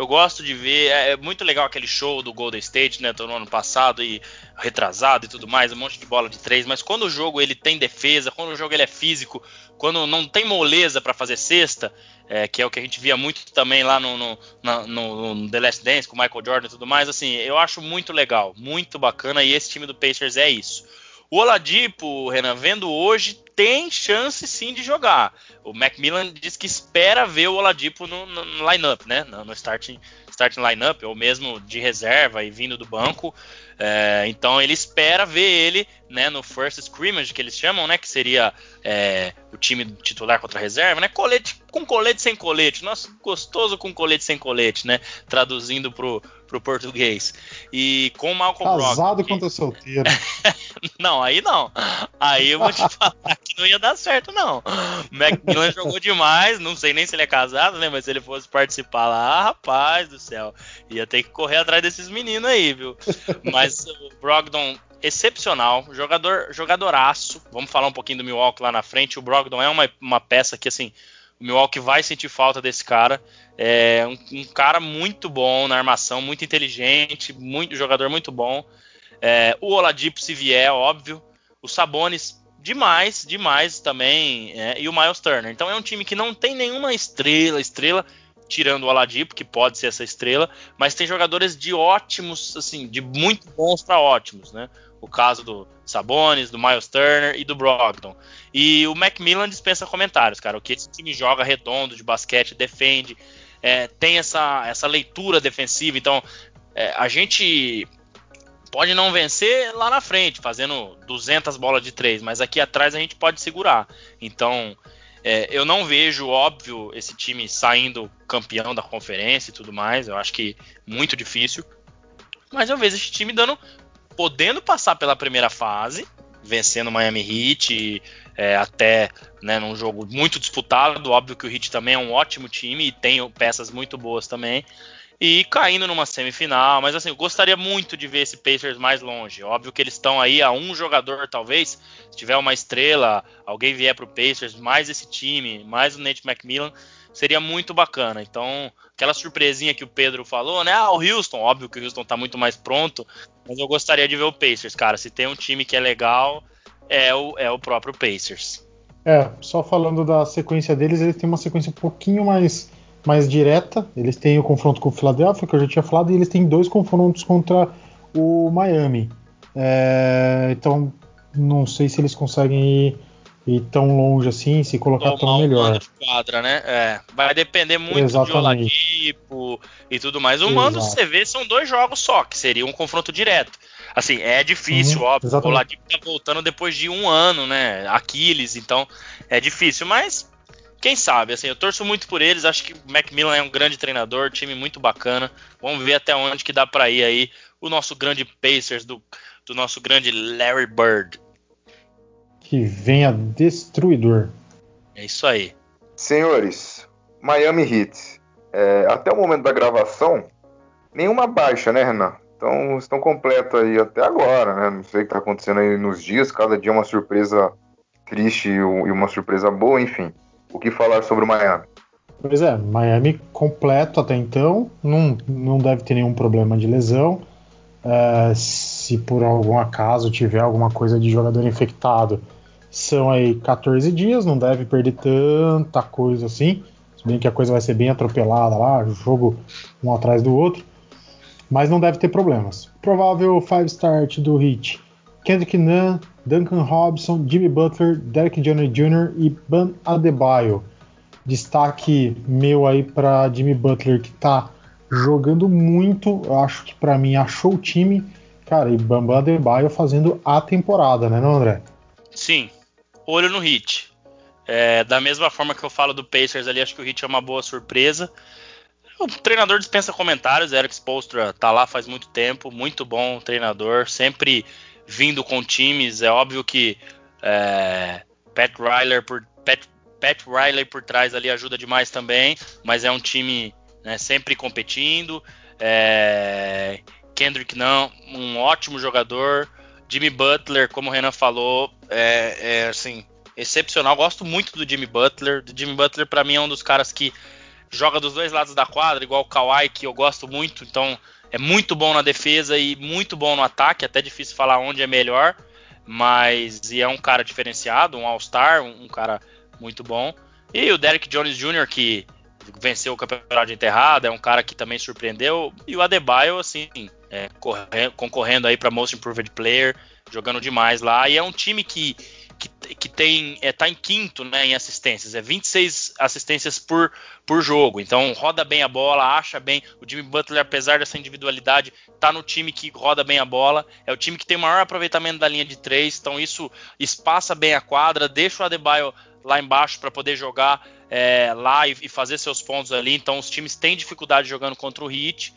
eu gosto de ver. É, é muito legal aquele show do Golden State, né? No ano passado e retrasado e tudo mais, um monte de bola de três. Mas quando o jogo ele tem defesa, quando o jogo ele é físico, quando não tem moleza para fazer cesta, é, que é o que a gente via muito também lá no, no, no, no, The Last Dance com o Michael Jordan e tudo mais. Assim, eu acho muito legal, muito bacana. E esse time do Pacers é isso. O Oladipo, Renan, vendo hoje, tem chance sim de jogar. O Macmillan diz que espera ver o Oladipo no, no, lineup, né? No, no starting, starting lineup, ou mesmo de reserva e vindo do banco. É, então ele espera ver ele né, no first scrimmage que eles chamam, né, que seria é, o time titular contra a reserva, né, colete com colete sem colete, nossa, gostoso com colete sem colete, né, traduzindo pro, pro português. E com o Malcolm Casado contra solteiro. não, aí não. Aí eu vou te falar não ia dar certo, não. O Macmillan jogou demais, não sei nem se ele é casado, né, mas se ele fosse participar lá, rapaz do céu, ia ter que correr atrás desses meninos aí, viu? Mas o Brogdon excepcional, jogador, jogadoraço. Vamos falar um pouquinho do Milwaukee lá na frente. O Brogdon é uma, uma peça que assim, o Milwaukee vai sentir falta desse cara. É um, um cara muito bom na armação, muito inteligente, muito jogador muito bom. É, o Oladipo se vier, óbvio. O Sabonis demais, demais também. É, e o Miles Turner. Então é um time que não tem nenhuma estrela, estrela tirando o Oladipo, que pode ser essa estrela, mas tem jogadores de ótimos, assim, de muito bons para ótimos, né? O caso do Sabonis, do Miles Turner e do Brogdon. E o Macmillan dispensa comentários, cara. O que esse time joga redondo de basquete, defende, é, tem essa, essa leitura defensiva. Então, é, a gente pode não vencer lá na frente, fazendo 200 bolas de três, mas aqui atrás a gente pode segurar. Então, é, eu não vejo, óbvio, esse time saindo campeão da conferência e tudo mais. Eu acho que muito difícil. Mas eu vejo esse time dando, podendo passar pela primeira fase, vencendo o Miami Heat, é, até né, num jogo muito disputado. Óbvio que o Heat também é um ótimo time e tem peças muito boas também e caindo numa semifinal. Mas assim, eu gostaria muito de ver esse Pacers mais longe. Óbvio que eles estão aí a um jogador, talvez. Se tiver uma estrela, alguém vier para o Pacers, mais esse time, mais o Nate McMillan, seria muito bacana. Então, aquela surpresinha que o Pedro falou, né? Ah, o Houston, óbvio que o Houston está muito mais pronto, mas eu gostaria de ver o Pacers, cara. Se tem um time que é legal, é o, é o próprio Pacers. É, só falando da sequência deles, eles têm uma sequência um pouquinho mais mais direta. Eles têm o confronto com o Philadelphia, que eu já tinha falado, e eles têm dois confrontos contra o Miami. É, então, não sei se eles conseguem ir, ir tão longe assim, se colocar tão melhor. De quadra, né? É, vai depender muito Exatamente. de Oladipo e tudo mais. O mando, você vê, são dois jogos só, que seria um confronto direto. Assim, é difícil, uhum, óbvio. Exatamente. O Oladipo tá voltando depois de um ano, né? Aquiles, então é difícil, mas quem sabe, assim, eu torço muito por eles, acho que o Macmillan é um grande treinador, time muito bacana. Vamos ver até onde que dá para ir aí o nosso grande Pacers do, do nosso grande Larry Bird. Que venha destruidor. É isso aí. Senhores, Miami Heat. É, até o momento da gravação, nenhuma baixa, né, Renan? Então estão completos aí até agora, né? Não sei o que está acontecendo aí nos dias, cada dia uma surpresa triste e uma surpresa boa, enfim o que falar sobre o Miami? Pois é, Miami completo até então, não, não deve ter nenhum problema de lesão. É, se por algum acaso tiver alguma coisa de jogador infectado, são aí 14 dias, não deve perder tanta coisa assim. Se bem que a coisa vai ser bem atropelada lá, jogo um atrás do outro. Mas não deve ter problemas. Provável five start do Heat: Kendrick Nunn, Duncan Robson, Jimmy Butler, Derek Johnson Jr. e Ban Adebayo. Destaque meu aí para Jimmy Butler que tá jogando muito, eu acho que para mim achou o time, cara, e Bam Adebayo fazendo a temporada, né, não, André? Sim. Olho no Hit. É, da mesma forma que eu falo do Pacers ali, acho que o Hit é uma boa surpresa. O treinador dispensa comentários, Eric Spolstra tá lá faz muito tempo, muito bom treinador, sempre vindo com times. É óbvio que é, Pat Riley por Pat, Pat Riley por trás ali ajuda demais também, mas é um time né, sempre competindo. É, Kendrick não, um ótimo jogador. Jimmy Butler, como o Renan falou, é, é assim excepcional. Gosto muito do Jimmy Butler. O Jimmy Butler para mim é um dos caras que joga dos dois lados da quadra, igual o Kawhi, que eu gosto muito. Então é muito bom na defesa e muito bom no ataque. Até difícil falar onde é melhor, mas e é um cara diferenciado, um All-Star, um, um cara muito bom. E o Derek Jones Jr., que venceu o campeonato de enterrada, é um cara que também surpreendeu. E o Adebayo, assim, é, concorrendo aí para Most Improved Player, jogando demais lá. E é um time que, que, tem é, tá em quinto né, em assistências, é 26 assistências por, por jogo. Então roda bem a bola, acha bem. O Jimmy Butler, apesar dessa individualidade, tá no time que roda bem a bola. É o time que tem o maior aproveitamento da linha de três. Então isso espaça bem a quadra, deixa o Adebayo lá embaixo para poder jogar é, lá e, e, fazer seus pontos ali. Então os times têm dificuldade jogando contra o Heat.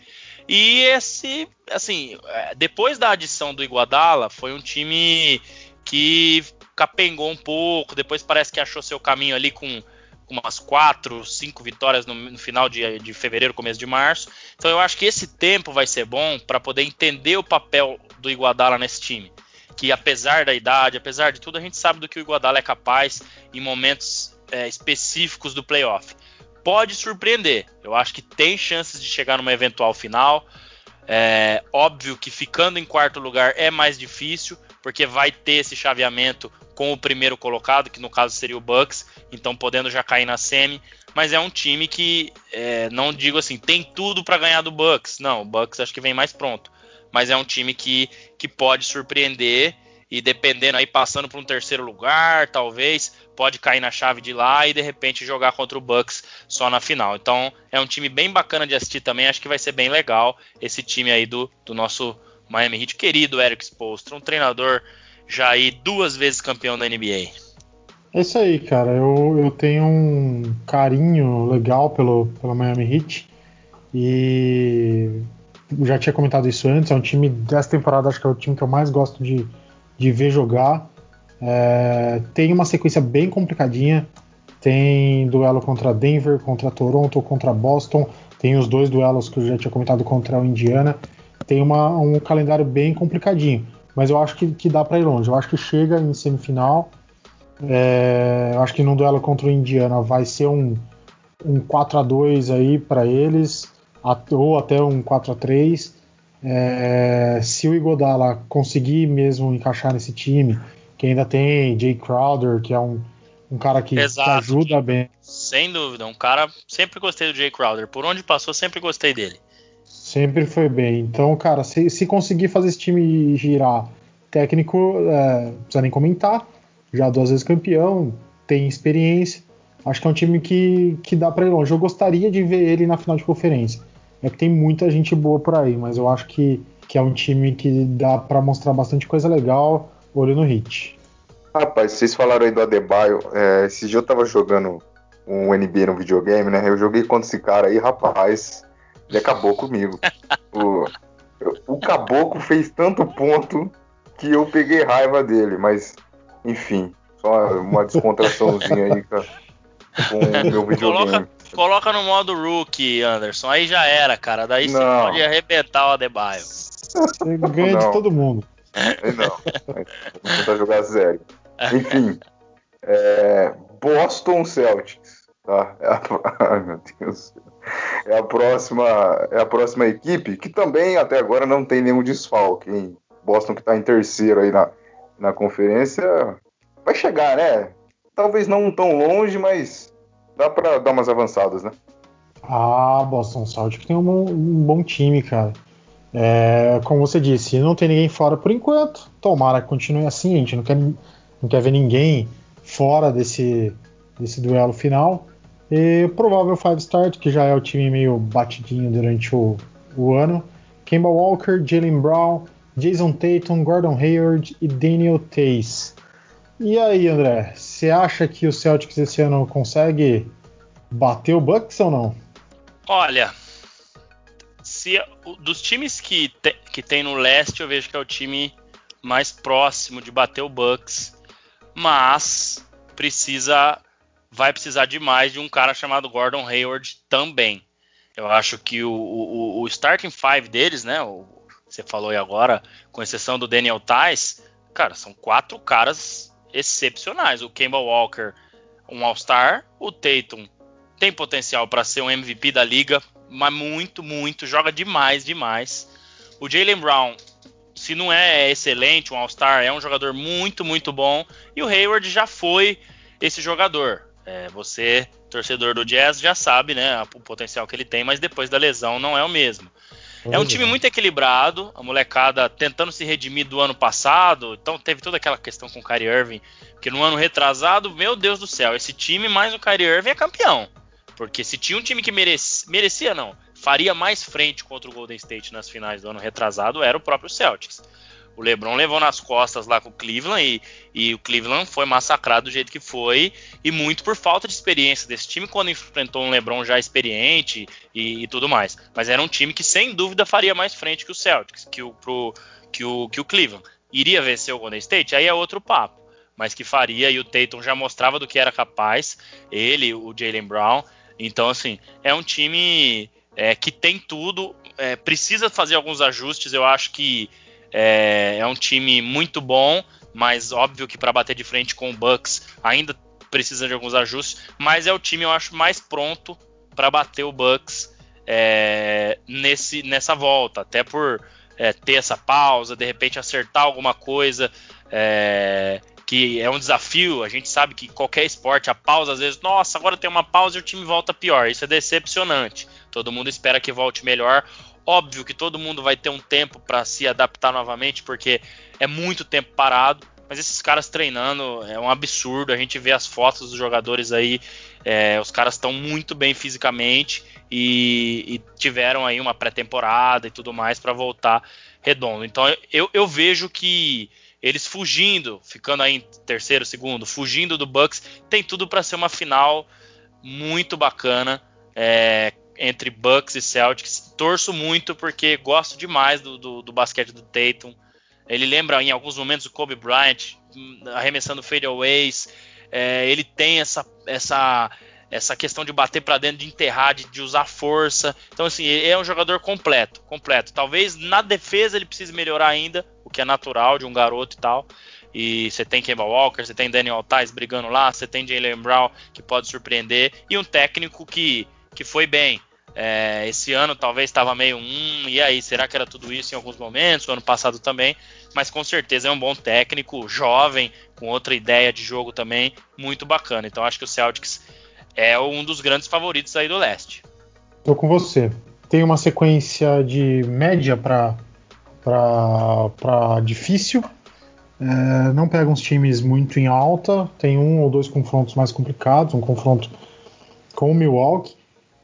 E esse, assim, é, depois da adição do Iguadala, foi um time que capengou um pouco. Depois parece que achou seu caminho ali com umas quatro, cinco vitórias no, no final de, de, fevereiro, começo de março. Então eu acho que esse tempo vai ser bom para poder entender o papel do Iguadala nesse time que apesar da idade, apesar de tudo, a gente sabe do que o Iguodala é capaz em momentos é, específicos do playoff. Pode surpreender. Eu acho que tem chances de chegar numa eventual final. É óbvio que ficando em quarto lugar é mais difícil, porque vai ter esse chaveamento com o primeiro colocado, que no caso seria o Bucks, então podendo já cair na semi. Mas é um time que, é, não digo assim, tem tudo para ganhar do Bucks. Não, o Bucks acho que vem mais pronto mas é um time que, que pode surpreender e dependendo aí passando para um terceiro lugar, talvez pode cair na chave de lá e de repente jogar contra o Bucks só na final. Então é um time bem bacana de assistir também, acho que vai ser bem legal esse time aí do, do nosso Miami Heat querido Eric Spoelstra, um treinador já aí duas vezes campeão da NBA. É isso aí, cara. Eu, eu tenho um carinho legal pelo, pelo Miami Heat e já tinha comentado isso antes, é um time dessa temporada, acho que é o time que eu mais gosto de, de ver jogar. É, tem uma sequência bem complicadinha. Tem duelo contra Denver, contra Toronto, contra Boston. Tem os dois duelos que eu já tinha comentado contra o Indiana. Tem uma, um calendário bem complicadinho. Mas eu acho que, que dá para ir longe. Eu acho que chega em semifinal. É, eu acho que no duelo contra o Indiana vai ser um, um 4 a 2 aí para eles ou até um 4 a 3 é, se o Igodala conseguir mesmo encaixar nesse time, que ainda tem Jay Crowder, que é um, um cara que Exato, ajuda bem. Sem dúvida, um cara. Sempre gostei do Jay Crowder. Por onde passou, sempre gostei dele. Sempre foi bem. Então, cara, se, se conseguir fazer esse time girar, técnico, é, não precisa nem comentar. Já duas vezes campeão, tem experiência. Acho que é um time que, que dá para ir longe. Eu gostaria de ver ele na final de conferência é que tem muita gente boa por aí, mas eu acho que, que é um time que dá para mostrar bastante coisa legal, olho no hit. Rapaz, vocês falaram aí do Adebayo, é, esse dia eu tava jogando um NBA no videogame, né? Eu joguei contra esse cara aí, rapaz, ele acabou comigo. o, o caboclo fez tanto ponto que eu peguei raiva dele, mas enfim, só uma descontraçãozinha aí com, com o meu videogame. Coloca, Coloca no modo rookie, Anderson. Aí já era, cara. Daí você pode arrebentar o Adebayo. Ganha de todo mundo. Não. Vou tentar jogar zero. Enfim. É, Boston Celtics. Tá? É ai, meu Deus. É a, próxima, é a próxima equipe que também até agora não tem nenhum desfalque. Boston que está em terceiro aí na, na conferência. Vai chegar, né? Talvez não tão longe, mas dá pra dar umas avançadas, né? Ah, Boston Celtics tem um, um bom time, cara. É, como você disse, não tem ninguém fora por enquanto. Tomara que continue assim. A gente não quer, não quer ver ninguém fora desse, desse duelo final. E provável five start, que já é o time meio batidinho durante o, o ano. Kemba Walker, Jalen Brown, Jason Tatum, Gordon Hayward e Daniel Tays. E aí, André, você acha que o Celtics esse ano consegue bater o Bucks ou não? Olha, se dos times que, te, que tem no leste, eu vejo que é o time mais próximo de bater o Bucks, mas precisa vai precisar demais de um cara chamado Gordon Hayward também. Eu acho que o, o, o starting five deles, né? O, você falou aí agora, com exceção do Daniel Tice, cara, são quatro caras excepcionais. O Kemba Walker, um All-Star, o Tatum tem potencial para ser um MVP da liga, mas muito, muito, joga demais, demais. O Jalen Brown, se não é excelente, um All-Star, é um jogador muito, muito bom. E o Hayward já foi esse jogador. É, você, torcedor do Jazz, já sabe, né, o potencial que ele tem, mas depois da lesão não é o mesmo. É um time muito equilibrado, a molecada tentando se redimir do ano passado. Então teve toda aquela questão com o Kyrie Irving, que no ano retrasado, meu Deus do céu, esse time mais o Kyrie Irving é campeão. Porque se tinha um time que merecia, merecia não, faria mais frente contra o Golden State nas finais do ano retrasado, era o próprio Celtics. O LeBron levou nas costas lá com o Cleveland e, e, o Cleveland foi massacrado do jeito que foi e muito por falta de experiência desse time quando enfrentou um LeBron já experiente e, e tudo mais. Mas era um time que sem dúvida faria mais frente que o Celtics, que o, pro, que o, que o Cleveland. Iria vencer o Golden State? Aí é outro papo. Mas que faria e o Tatum já mostrava do que era capaz, ele, o Jalen Brown. Então, assim, é um time é, que tem tudo, é, precisa fazer alguns ajustes. Eu acho que é, é um time muito bom, mas óbvio que para bater de frente com o Bucks ainda precisa de alguns ajustes. Mas é o time, eu acho, mais pronto para bater o Bucks é, nesse, nessa volta, até por é, ter essa pausa, de repente acertar alguma coisa. É, que é um desafio, a gente sabe que qualquer esporte, a pausa, às vezes, nossa, agora tem uma pausa e o time volta pior. Isso é decepcionante. Todo mundo espera que volte melhor. Óbvio que todo mundo vai ter um tempo para se adaptar novamente, porque é muito tempo parado. Mas esses caras treinando é um absurdo. A gente vê as fotos dos jogadores aí, é, os caras estão muito bem fisicamente e, e tiveram aí uma pré-temporada e tudo mais para voltar redondo. Então eu, eu vejo que eles fugindo, ficando aí em terceiro, segundo, fugindo do Bucks, tem tudo para ser uma final muito bacana. É, entre Bucks e Celtics. Torço muito porque gosto demais do, do, do basquete do Tatum. Ele lembra em alguns momentos o Kobe Bryant hum, arremessando fadeaways. É, ele tem essa, essa, essa questão de bater para dentro, de enterrar, de, de, usar força. Então, assim, ele é um jogador completo, completo. Talvez na defesa ele precise melhorar ainda, que é natural de um garoto e tal. E você tem Kemba Walker, você tem Daniel Tais brigando lá, você tem Jalen Brown que pode surpreender e um técnico que que foi bem. É, esse ano talvez estava meio hum, e aí, será que era tudo isso em alguns momentos? O ano passado também, mas com certeza é um bom técnico, jovem, com outra ideia de jogo também, muito bacana. Então acho que o Celtics é um dos grandes favoritos aí do leste. Tô com você. Tem uma sequência de média para para difícil. É, não pega uns times muito em alta. Tem um ou dois confrontos mais complicados. Um confronto com o Milwaukee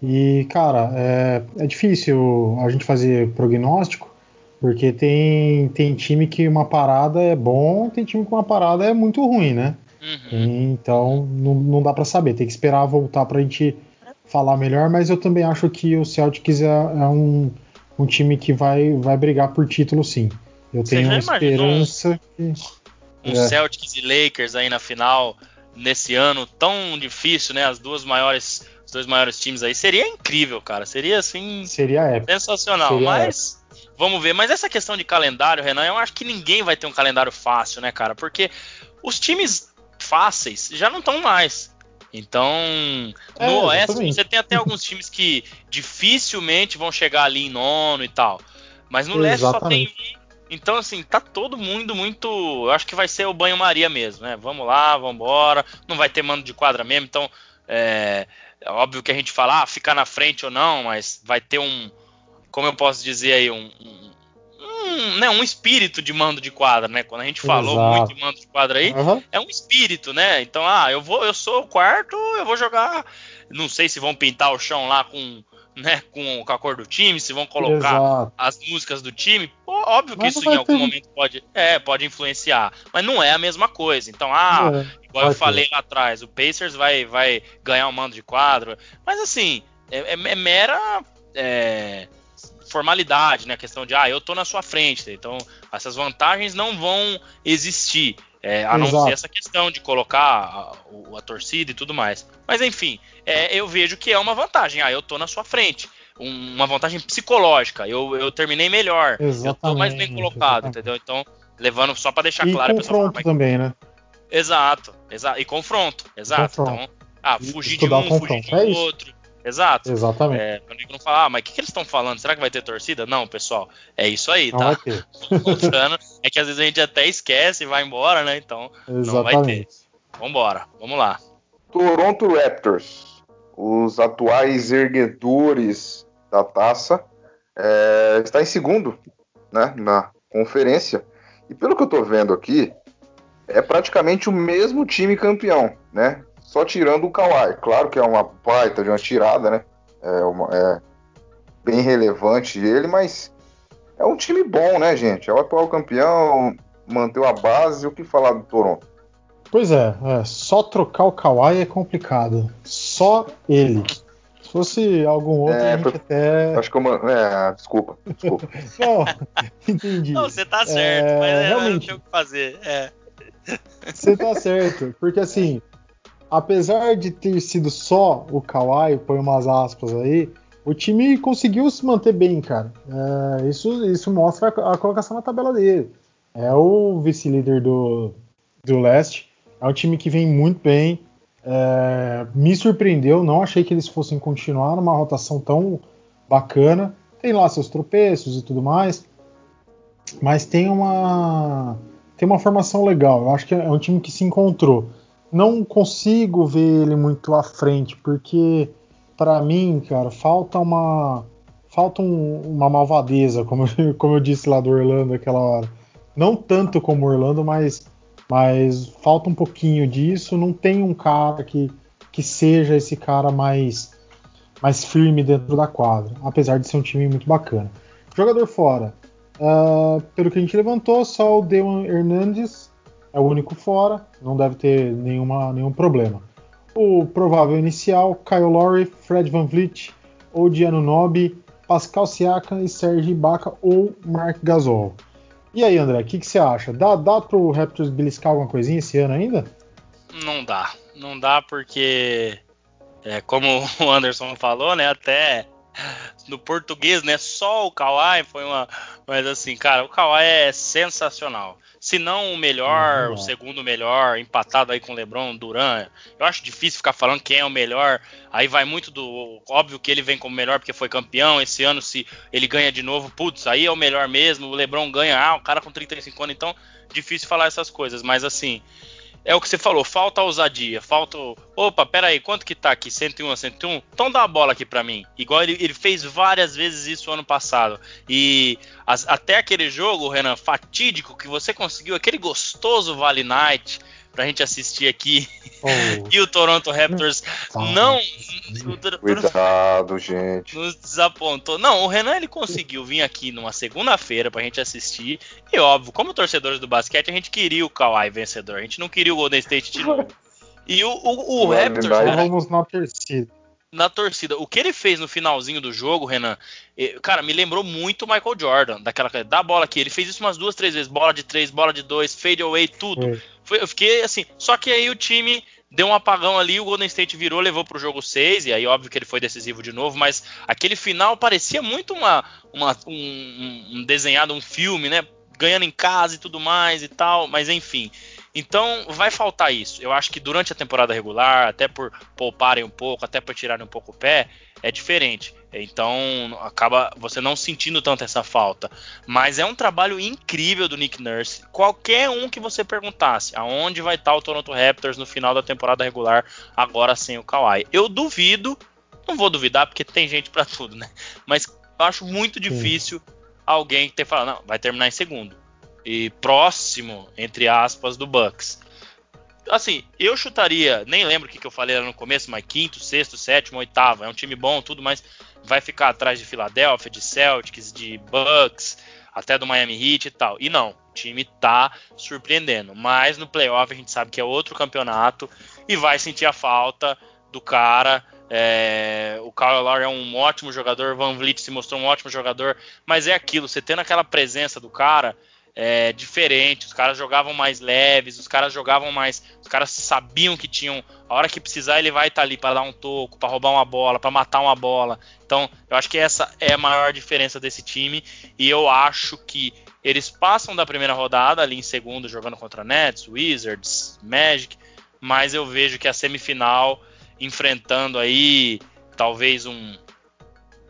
e, cara, é, é difícil a gente fazer prognóstico, porque tem, tem time que uma parada é bom, tem time que uma parada é muito ruim, né? Uhum. Então não, não dá para saber, tem que esperar voltar pra gente falar melhor, mas eu também acho que o Celtics é, é um, um time que vai, vai brigar por título sim. Eu Você tenho uma esperança que. Um é. Celtics e Lakers aí na final nesse ano tão difícil, né? As duas maiores os dois maiores times aí, seria incrível, cara. Seria assim. Seria épico. Sensacional. Seria mas. Épico. Vamos ver. Mas essa questão de calendário, Renan, eu acho que ninguém vai ter um calendário fácil, né, cara? Porque os times fáceis já não estão mais. Então, no é, Oeste, você tem até alguns times que dificilmente vão chegar ali em nono e tal. Mas no Leste só tem então, assim, tá todo mundo muito. Eu acho que vai ser o banho-maria mesmo, né? Vamos lá, vamos embora. Não vai ter mando de quadra mesmo. Então, é, é óbvio que a gente fala, ah, ficar na frente ou não, mas vai ter um, como eu posso dizer aí, um, um, um, né, um espírito de mando de quadra, né? Quando a gente falou Exato. muito de mando de quadra aí, uhum. é um espírito, né? Então, ah, eu vou, eu sou o quarto, eu vou jogar. Não sei se vão pintar o chão lá com né, com, com a cor do time, se vão colocar Exato. as músicas do time. Pô, óbvio que mas isso em algum ter... momento pode, é, pode influenciar, mas não é a mesma coisa. Então, ah, é, igual eu falei ter. lá atrás, o Pacers vai, vai ganhar um mando de quadro, mas assim, é, é, é mera é, formalidade, né? A questão de, ah, eu tô na sua frente, então essas vantagens não vão existir. É, a Exato. não ser essa questão de colocar a, a, a torcida e tudo mais. Mas enfim, é, eu vejo que é uma vantagem. Ah, eu tô na sua frente. uma vantagem psicológica. Eu, eu terminei melhor. Exatamente, eu tô mais bem colocado, exatamente. entendeu? Então, levando só para deixar e claro. confronto pessoal, também, né? Exato, exato. E confronto, exato. Confronto. Então, ah, fugir de um, fugir de é outro. Exato. Exatamente. É, não falar, ah, mas o que, que, eles estão falando? Será que vai ter torcida? Não, pessoal, é isso aí, não tá? Vai ter. Mostrando, é que às vezes a gente até esquece e vai embora, né? Então, Exatamente. não vai ter. Vambora, vamos lá. Toronto Raptors, os atuais erguedores da taça, é, está em segundo né, na conferência. E pelo que eu tô vendo aqui, é praticamente o mesmo time campeão, né? Só tirando o Kawhi. Claro que é uma baita de uma tirada, né? É, uma, é bem relevante ele, mas é um time bom, né, gente? É o atual campeão, manteve a base. O que falar do Toronto? Pois é, é, só trocar o Kawhi é complicado. Só ele. Se fosse algum outro, É, a gente até. Acho que eu. man- É, desculpa, desculpa. Não, entendi. Não, você tá certo, É, mas é, não realmente. tem o que fazer. É. Você tá certo, porque assim, apesar de ter sido só o Kawhi, põe umas aspas aí, o time conseguiu se manter bem, cara. É, isso, isso mostra a, colocação na tabela dele. É o vice-líder do, do leste, é um time que vem muito bem. é, me surpreendeu, não achei que eles fossem continuar numa rotação tão bacana. Tem lá seus tropeços e tudo mais, mas tem uma tem uma formação legal. Eu acho que é um time que se encontrou. Não consigo ver ele muito à frente, porque para mim, cara, falta uma falta um- uma malvadeza, como, eu- como eu disse lá do Orlando aquela hora. Não tanto como Orlando, mas mas falta um pouquinho disso. Não tem um cara que, que seja esse cara mais mais firme dentro da quadra, apesar de ser um time muito bacana. Jogador fora. Ah, pelo que a gente levantou, só o Dewan Hernandes é o único fora, não deve ter nenhuma, nenhum problema. O provável inicial, Kyle Lowry, Fred Van Vliet, Odiano Nobi, Pascal Siakam e Serge Ibaka ou Mark Gasol. E aí, André, o que, você acha? Dá, dá pro Raptors beliscar alguma coisinha esse ano ainda? Não dá. Não dá porque, é, como o Anderson falou, né? Até no português, né? Só o Kawhi foi uma. Mas assim, cara, o Kawhi é sensacional. Se não o melhor, Uhum. o segundo melhor, empatado aí com o LeBron, Duran. Eu acho difícil ficar falando quem é o melhor. Aí vai muito do. Óbvio que ele vem como melhor porque foi campeão. Esse ano, se ele ganha de novo, putz, aí é o melhor mesmo. O LeBron ganha, ah, o cara com 35 anos, então difícil falar essas coisas. Mas assim, é o que você falou, falta ousadia, falta. Opa, peraí, quanto que tá aqui? 101 a 101? Então dá a bola aqui pra mim. Igual ele, ele fez várias vezes isso ano passado. E as- até aquele jogo, Renan, fatídico, que você conseguiu, aquele gostoso Vale Night pra gente assistir aqui. Oh, E o Toronto Raptors não. Cuidado, gente. nos desapontou. Não, o Renan ele conseguiu vir aqui numa segunda-feira pra gente assistir. E óbvio, como torcedores do basquete, a gente queria o Kawhi vencedor. A gente não queria o Golden State de novo. E o, o, o Raptors, cara, vamos na torcida. na torcida, o que ele fez no finalzinho do jogo, Renan, cara, me lembrou muito o Michael Jordan, daquela coisa, dá a bola aqui. Ele fez isso umas duas, três vezes, bola de três, bola de dois, fade away, tudo. Foi. Eu fiquei assim. Só que aí o time deu um apagão ali, o Golden State virou, levou pro jogo 6, e aí óbvio que ele foi decisivo de novo, mas aquele final parecia muito uma, uma- um, um- um desenhado, um filme, né? Ganhando em casa e tudo mais e tal, mas enfim. Então vai faltar isso. Eu acho que durante a temporada regular, até por pouparem um pouco, até por tirarem um pouco o pé, é diferente. Então acaba você não sentindo tanto essa falta. Mas é um trabalho incrível do Nick Nurse. Qualquer um que você perguntasse, aonde vai estar o Toronto Raptors no final da temporada regular, agora sem o Kawhi. Eu duvido, não vou duvidar porque tem gente pra tudo, né? Mas eu acho muito difícil alguém ter falado, não, vai terminar em segundo. E próximo, entre aspas, do Bucks. Assim, eu chutaria, nem lembro o que, que eu falei no começo, mas quinto, sexto, sétimo, oitavo. É um time bom, tudo, mas vai ficar atrás de Philadelphia, de Celtics, de Bucks, até do Miami Heat e tal. E não, o time tá surpreendendo. Mas no playoff a gente sabe que é outro campeonato e vai sentir a falta do cara. É, o Kyle Lowry é um ótimo jogador, Van Vliet se mostrou um ótimo jogador, mas é aquilo, você tendo aquela presença do cara, é, diferente, os caras jogavam mais leves, os caras jogavam mais, os caras sabiam que tinham, a hora que precisar ele vai estar tá ali para dar um toco, para roubar uma bola, para matar uma bola. Então, eu acho que essa é a maior diferença desse time. E eu acho que eles passam da primeira rodada ali em segundo jogando contra Nets, Wizards, Magic, mas eu vejo que a semifinal enfrentando aí talvez um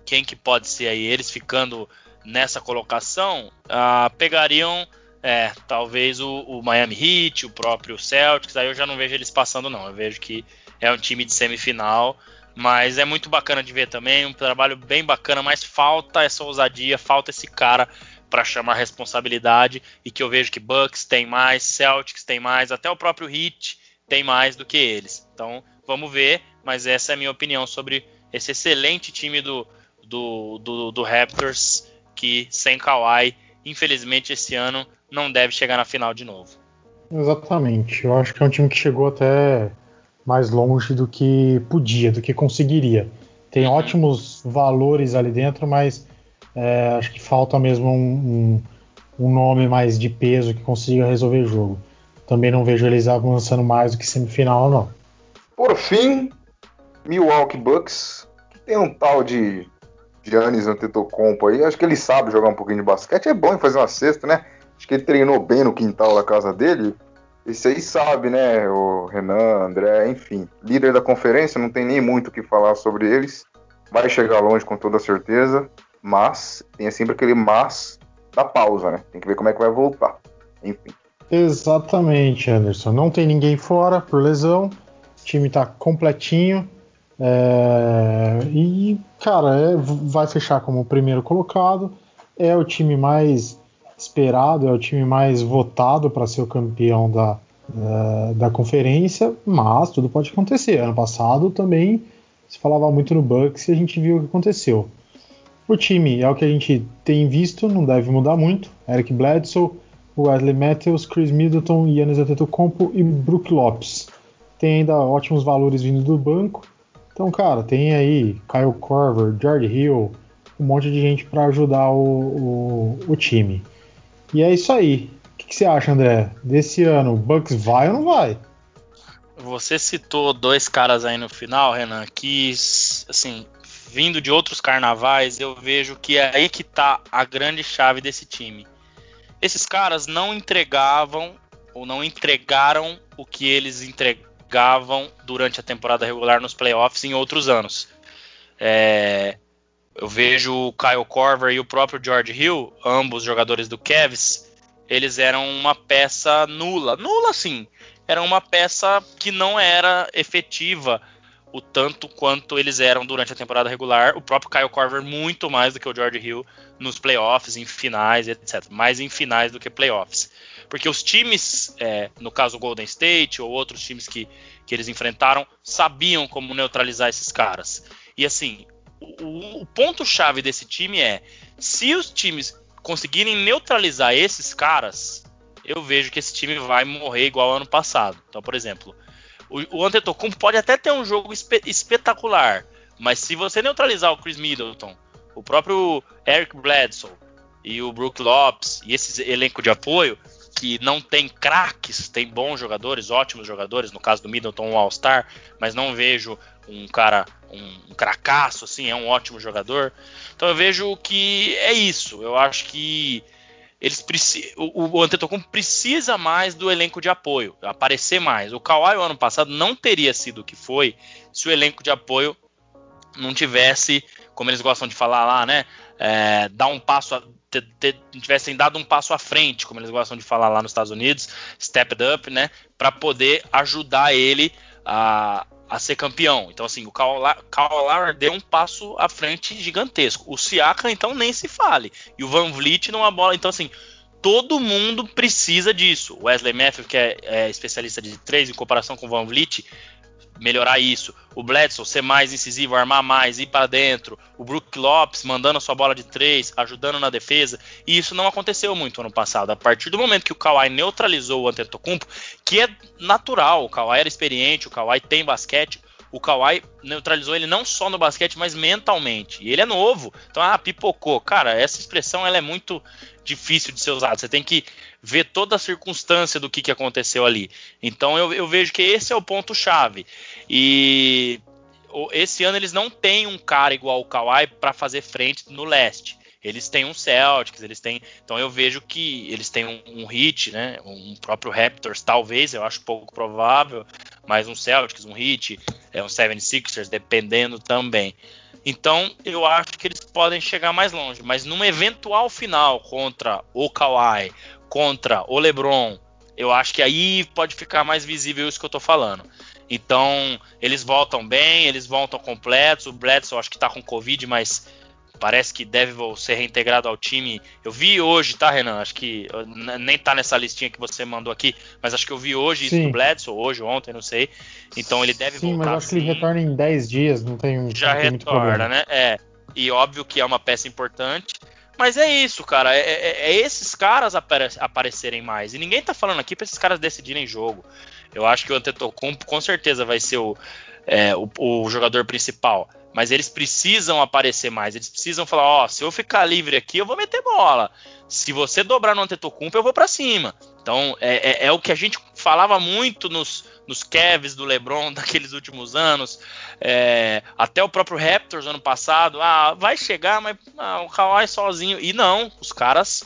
quem que pode ser aí? Eles ficando nessa colocação, uh, pegariam é, talvez o, o, Miami Heat, o próprio Celtics. Aí eu já não vejo eles passando, não. Eu vejo que é um time de semifinal. Mas é muito bacana de ver também, um trabalho bem bacana, mas falta essa ousadia, falta esse cara para chamar responsabilidade e que eu vejo que Bucks tem mais, Celtics tem mais, até o próprio Heat tem mais do que eles. Então, vamos ver, mas essa é a minha opinião sobre esse excelente time do, do, do, do Raptors que sem Kawhi, infelizmente esse ano não deve chegar na final de novo. Exatamente. Eu acho que é um time que chegou até mais longe do que podia, do que conseguiria. Tem uhum. ótimos valores ali dentro, mas é, acho que falta mesmo um, um, um, nome mais de peso que consiga resolver o jogo. Também não vejo eles avançando mais do que semifinal, não. Por fim, Milwaukee Bucks, que tem um tal de Giannis Antetokounmpo aí, acho que ele sabe jogar um pouquinho de basquete, é bom em fazer uma cesta, né? Acho que ele treinou bem no quintal da casa dele. Esse aí sabe, né? O Renan, André, enfim. Líder da conferência, não tem nem muito o que falar sobre eles. Vai chegar longe com toda certeza, mas tem sempre aquele mas da pausa, né? Tem que ver como é que vai voltar. Enfim. Exatamente, Anderson. Não tem ninguém fora por lesão. O time tá completinho. É, e, cara, é, vai fechar como primeiro colocado. É o time mais esperado, é o time mais votado para ser o campeão da, da, da, conferência, mas tudo pode acontecer. Ano passado também se falava muito no Bucks e a gente viu o que aconteceu. O time é o que a gente tem visto, não deve mudar muito. Eric Bledsoe, Wesley Matthews, Chris Middleton, Yannis Antetokounmpo e Brook Lopes. Tem ainda ótimos valores vindo do banco então, cara, tem aí Kyle Korver, George Hill, um monte de gente para ajudar o, o, o, time. E é isso aí. O que, que, você acha, André? Desse ano, o Bucks vai ou não vai? Você citou dois caras aí no final, Renan, que, assim, vindo de outros carnavais, eu vejo que é aí que tá a grande chave desse time. Esses caras não entregavam ou não entregaram o que eles entregaram jogavam durante a temporada regular nos playoffs em outros anos. É, eu vejo o Kyle Korver e o próprio George Hill, ambos jogadores do Cavs, eles eram uma peça nula. Nula, sim. Era uma peça que não era efetiva o tanto quanto eles eram durante a temporada regular. O próprio Kyle Korver muito mais do que o George Hill nos playoffs, em finais, etc. Mais em finais do que playoffs. Porque os times, é, no caso o Golden State ou outros times que, que eles enfrentaram, sabiam como neutralizar esses caras. E assim, o, o ponto-chave desse time é: se os times conseguirem neutralizar esses caras, eu vejo que esse time vai morrer igual ao ano passado. Então, por exemplo, o, o Antetokounmpo pode até ter um jogo espe espetacular, mas se você neutralizar o Chris Middleton, o próprio Eric Bledsoe e o Brook Lopes e esse elenco de apoio, que não tem craques, tem bons jogadores, ótimos jogadores, no caso do Middleton, um All-Star, mas não vejo um cara, um, um cracaço, assim, é um ótimo jogador. Então eu vejo que é isso. Eu acho que eles o, o Antetokounmpo precisa mais do elenco de apoio, aparecer mais. O Kawhi o ano passado não teria sido o que foi se o elenco de apoio não tivesse, como eles gostam de falar lá, né, é, dar um passo, tivessem dado um passo à frente, como eles gostam de falar lá nos Estados Unidos, stepped up, né, para poder ajudar ele a, a ser campeão. Então, assim, o Kawhi deu um passo à frente gigantesco. O Siaka, então, nem se fale. E o Van Vliet numa bola. Então, assim, todo mundo precisa disso. Wesley Matthews, que é, é especialista de três em comparação com o Van Vliet, melhorar isso. O Bledsoe ser mais incisivo, armar mais, ir para dentro. O Brook Lopes mandando a sua bola de três, ajudando na defesa. E isso não aconteceu muito ano passado. A partir do momento que o Kawhi neutralizou o Antetokounmpo, que é natural, o Kawhi era experiente, o Kawhi tem basquete, o Kawhi neutralizou ele não só no basquete, mas mentalmente. E ele é novo. Então, ah, pipocou. Cara, essa expressão ela é muito difícil de ser usada. Você tem que ver toda a circunstância do que, que aconteceu ali. Então eu, eu vejo que esse é o ponto-chave. E esse ano eles não têm um cara igual o Kawhi para fazer frente no leste. Eles têm um Celtics, eles têm. Então eu vejo que eles têm um, um hit, né? Um próprio Raptors, talvez, eu acho pouco provável, mas um Celtics, um hit, é um 76ers, dependendo também. Então eu acho que eles podem chegar mais longe, mas numa eventual final contra o Kawhi, contra o LeBron, eu acho que aí pode ficar mais visível isso que eu tô falando. Então, eles voltam bem, eles voltam completos. O Bledsoe acho que tá com Covid, mas parece que deve ser reintegrado ao time. Eu vi hoje, tá, Renan? Acho que nem tá nessa listinha que você mandou aqui, mas acho que eu vi hoje sim. isso do Bledsoe, hoje, ontem, não sei. Então ele deve sim, voltar. Sim, mas acho que ele retorna em 10 dias, não tem Já não tem retorna, né? É. E óbvio que é uma peça importante. Mas é isso, cara. É, é, é esses caras apare aparecerem mais. E ninguém tá falando aqui pra esses caras decidirem jogo. Eu acho que o Antetokounmpo com certeza vai ser o, é, o, o jogador principal mas eles precisam aparecer mais. Eles precisam falar: ó, oh, se eu ficar livre aqui, eu vou meter bola. Se você dobrar no Antetokounmpo, eu vou para cima. Então é, é, é, o que a gente falava muito nos, nos Cavs do LeBron daqueles últimos anos, é, até o próprio Raptors ano passado. Ah, vai chegar, mas ah, o Kawhi sozinho. E não, os caras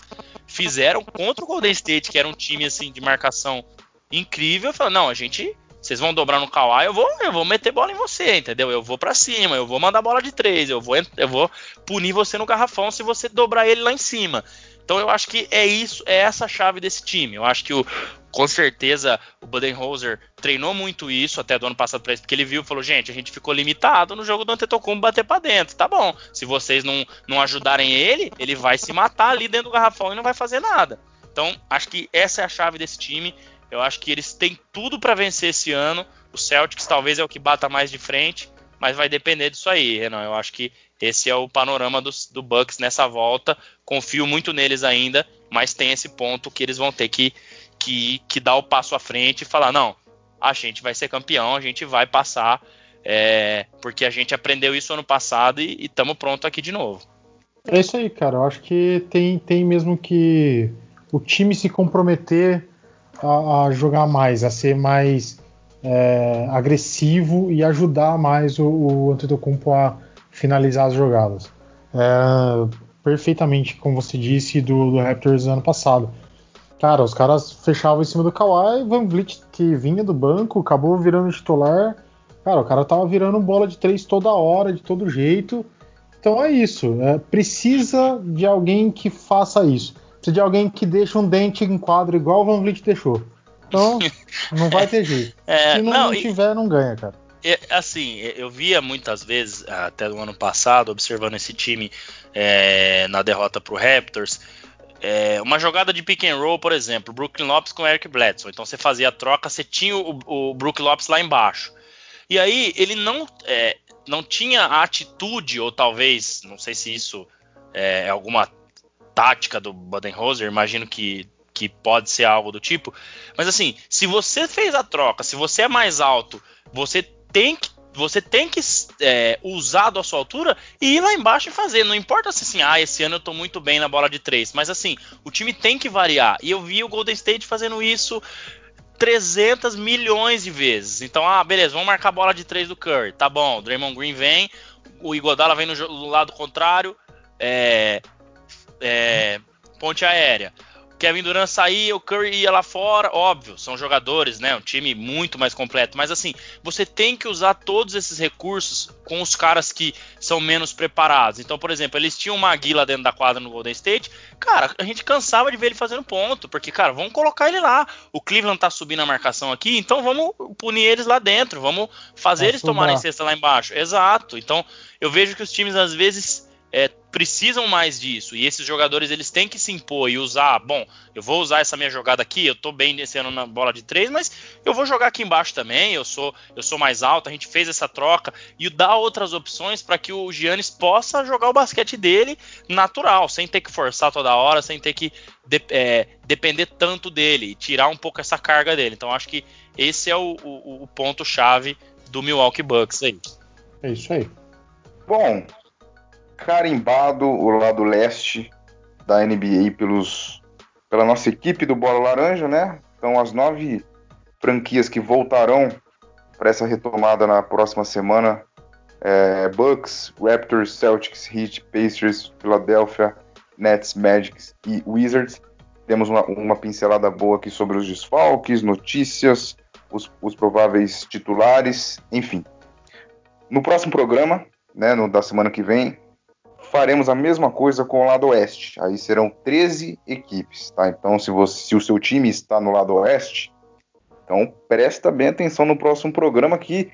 fizeram contra o Golden State, que era um time assim de marcação incrível. Falaram: não, a gente vocês vão dobrar no Kawhi, eu vou, eu vou meter bola em você, entendeu? Eu vou para cima, eu vou mandar bola de três, eu vou, eu vou punir você no garrafão se você dobrar ele lá em cima. Então eu acho que é isso, é essa a chave desse time. Eu acho que o, com certeza o Budenholzer treinou muito isso até do ano passado para isso, porque ele viu e falou: gente, a gente ficou limitado no jogo do Antetokounmpo bater para dentro. Tá bom, se vocês não, não ajudarem ele, ele vai se matar ali dentro do garrafão e não vai fazer nada. Então acho que essa é a chave desse time. Eu acho que eles têm tudo para vencer esse ano. O Celtics talvez é o que bata mais de frente, mas vai depender disso aí, Renan. Eu acho que esse é o panorama do, do Bucks nessa volta. Confio muito neles ainda, mas tem esse ponto que eles vão ter que, que, que dar o passo à frente e falar: não, a gente vai ser campeão, a gente vai passar, é, porque a gente aprendeu isso ano passado e estamos pronto aqui de novo. É isso aí, cara. Eu acho que tem, tem mesmo que o time se comprometer a, jogar mais, a ser mais é, agressivo e ajudar mais o, o Antetokounmpo a finalizar as jogadas. É, perfeitamente, como você disse, do, do Raptors ano passado. Cara, os caras fechavam em cima do Kawhi, Van Vliet que vinha do banco, acabou virando titular. Cara, o cara tava virando bola de três toda hora, de todo jeito. Então é isso. É, precisa de alguém que faça isso. Precisa de alguém que deixe um dente em quadro igual o Van Vliet deixou. Então, não vai ter jeito. É, Se não, não, tiver, não ganha, cara. assim, eu via muitas vezes, até no ano passado, observando esse time é, na derrota pro Raptors, é, uma jogada de pick and roll, por exemplo, Brooklyn Lopes com Eric Bledsoe. Então você fazia a troca, você tinha o, o Brook Lopes lá embaixo. E aí ele não, é, não tinha a atitude, ou talvez, não sei se isso é alguma tática do Budenholzer, imagino que, que pode ser algo do tipo. Mas assim, se você fez a troca, se você é mais alto, você tem que você tem que é, usar da sua altura e ir lá embaixo e fazer. Não importa se assim, ah, esse ano eu tô muito bem na bola de três. Mas assim, o time tem que variar. E eu vi o Golden State fazendo isso 300 milhões de vezes. Então, ah, beleza, vamos marcar a bola de três do Curry. Tá bom, o Draymond Green vem, o Igodala vem no lado contrário. É, é, ponte aérea. Kevin Durant saía, o Curry ia lá fora, óbvio, são jogadores, né? Um time muito mais completo. Mas assim, você tem que usar todos esses recursos com os caras que são menos preparados. Então, por exemplo, eles tinham uma Maguila dentro da quadra no Golden State. Cara, a gente cansava de ver ele fazendo ponto, porque, cara, vamos colocar ele lá. O Cleveland tá subindo a marcação aqui, então vamos punir eles lá dentro, vamos fazer eles tomarem cesta lá embaixo. Exato. Então, eu vejo que os times às vezes é, precisam mais disso. E esses jogadores eles têm que se impor e usar. Bom, eu vou usar essa minha jogada aqui. Eu tô bem nesse ano na bola de três, mas eu vou jogar aqui embaixo também. Eu sou eu sou mais alto. A gente fez essa troca e dá outras opções para que o Giannis possa jogar o basquete dele natural, sem ter que forçar toda hora, sem ter que de, é, depender tanto dele e tirar um pouco essa carga dele. Então acho que esse é o, o, o ponto-chave do Milwaukee Bucks aí. É isso aí. Bom, carimbado o lado leste da NBA pelos, pela nossa equipe do Bola Laranja, né? Então, as nove franquias que voltarão para essa retomada na próxima semana é, Bucks, Raptors, Celtics, Heat, Pacers, Philadelphia, Nets, Magic e Wizards. Temos uma, uma, pincelada boa aqui sobre os desfalques, notícias, os, os, prováveis titulares, enfim. No próximo programa, né, no, da semana que vem, faremos a mesma coisa com o lado oeste. Aí serão 13 equipes, tá? Então, se, você, se o seu time está no lado oeste, então presta bem atenção no próximo programa que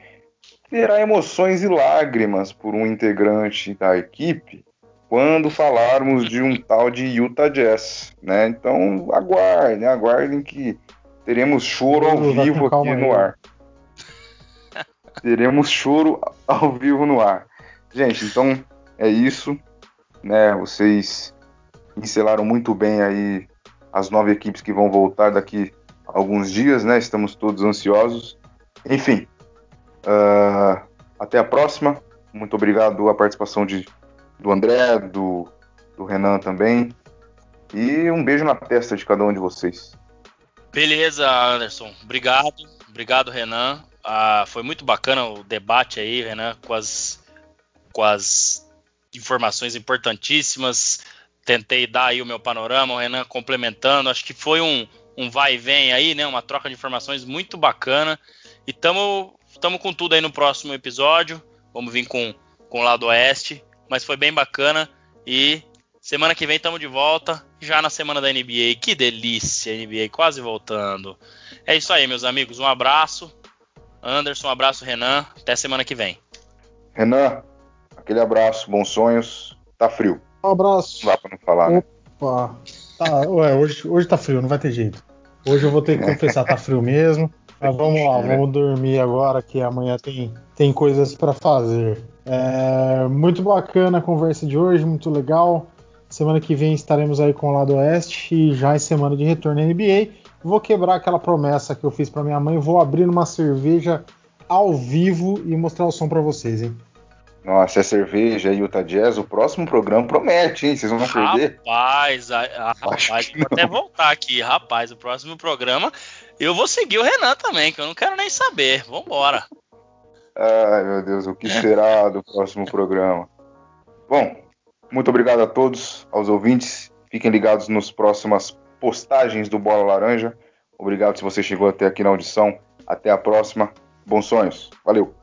terá emoções e lágrimas por um integrante da equipe quando falarmos de um tal de Utah Jazz, né? Então aguardem, aguardem que teremos choro ao vivo aqui no ar. teremos choro ao vivo no ar. Gente, então é isso né? Vocês pincelaram muito bem aí as nove equipes que vão voltar daqui a alguns dias, né? Estamos todos ansiosos. Enfim, uh, até a próxima. Muito obrigado a participação de, do André, do, do Renan também. E um beijo na testa de cada um de vocês. Beleza, Anderson. Obrigado. Obrigado, Renan. Ah, foi muito bacana o debate aí, Renan, com as, com as informações importantíssimas. Tentei dar aí o meu panorama, o Renan complementando. Acho que foi um, um vai e vem aí, né? Uma troca de informações muito bacana. E estamos com tudo aí no próximo episódio. Vamos vir com, com o lado oeste. Mas foi bem bacana. E semana que vem estamos de volta. Já na semana da NBA. Que delícia, NBA quase voltando. É isso aí, meus amigos. Um abraço. Anderson, um abraço, Renan. Até semana que vem. Renan, Aquele abraço, bons sonhos. Tá frio. Um abraço. Não dá pra não falar, né? Opa. Tá, ué, hoje, hoje tá frio, não vai ter jeito. Hoje eu vou ter que confessar, tá frio mesmo. Mas vamos lá, vamos dormir agora que amanhã tem, tem coisas para fazer. É, muito bacana a conversa de hoje, muito legal. Semana que vem estaremos aí com o lado oeste e já em semana de retorno à NBA. Vou quebrar aquela promessa que eu fiz para minha mãe, vou abrir uma cerveja ao vivo e mostrar o som para vocês, hein? Nossa, é cerveja e Utah Jazz, o próximo programa promete, hein? Vocês vão rapaz, perder? Rapaz, rapaz, vou até voltar aqui. Rapaz, o próximo programa eu vou seguir o Renan também, que eu não quero nem saber. Vambora. Ai, meu Deus, o que será do próximo programa? Bom, muito obrigado a todos, aos ouvintes. Fiquem ligados nas próximas postagens do Bola Laranja. Obrigado se você chegou até aqui na audição. Até a próxima. Bons sonhos. Valeu.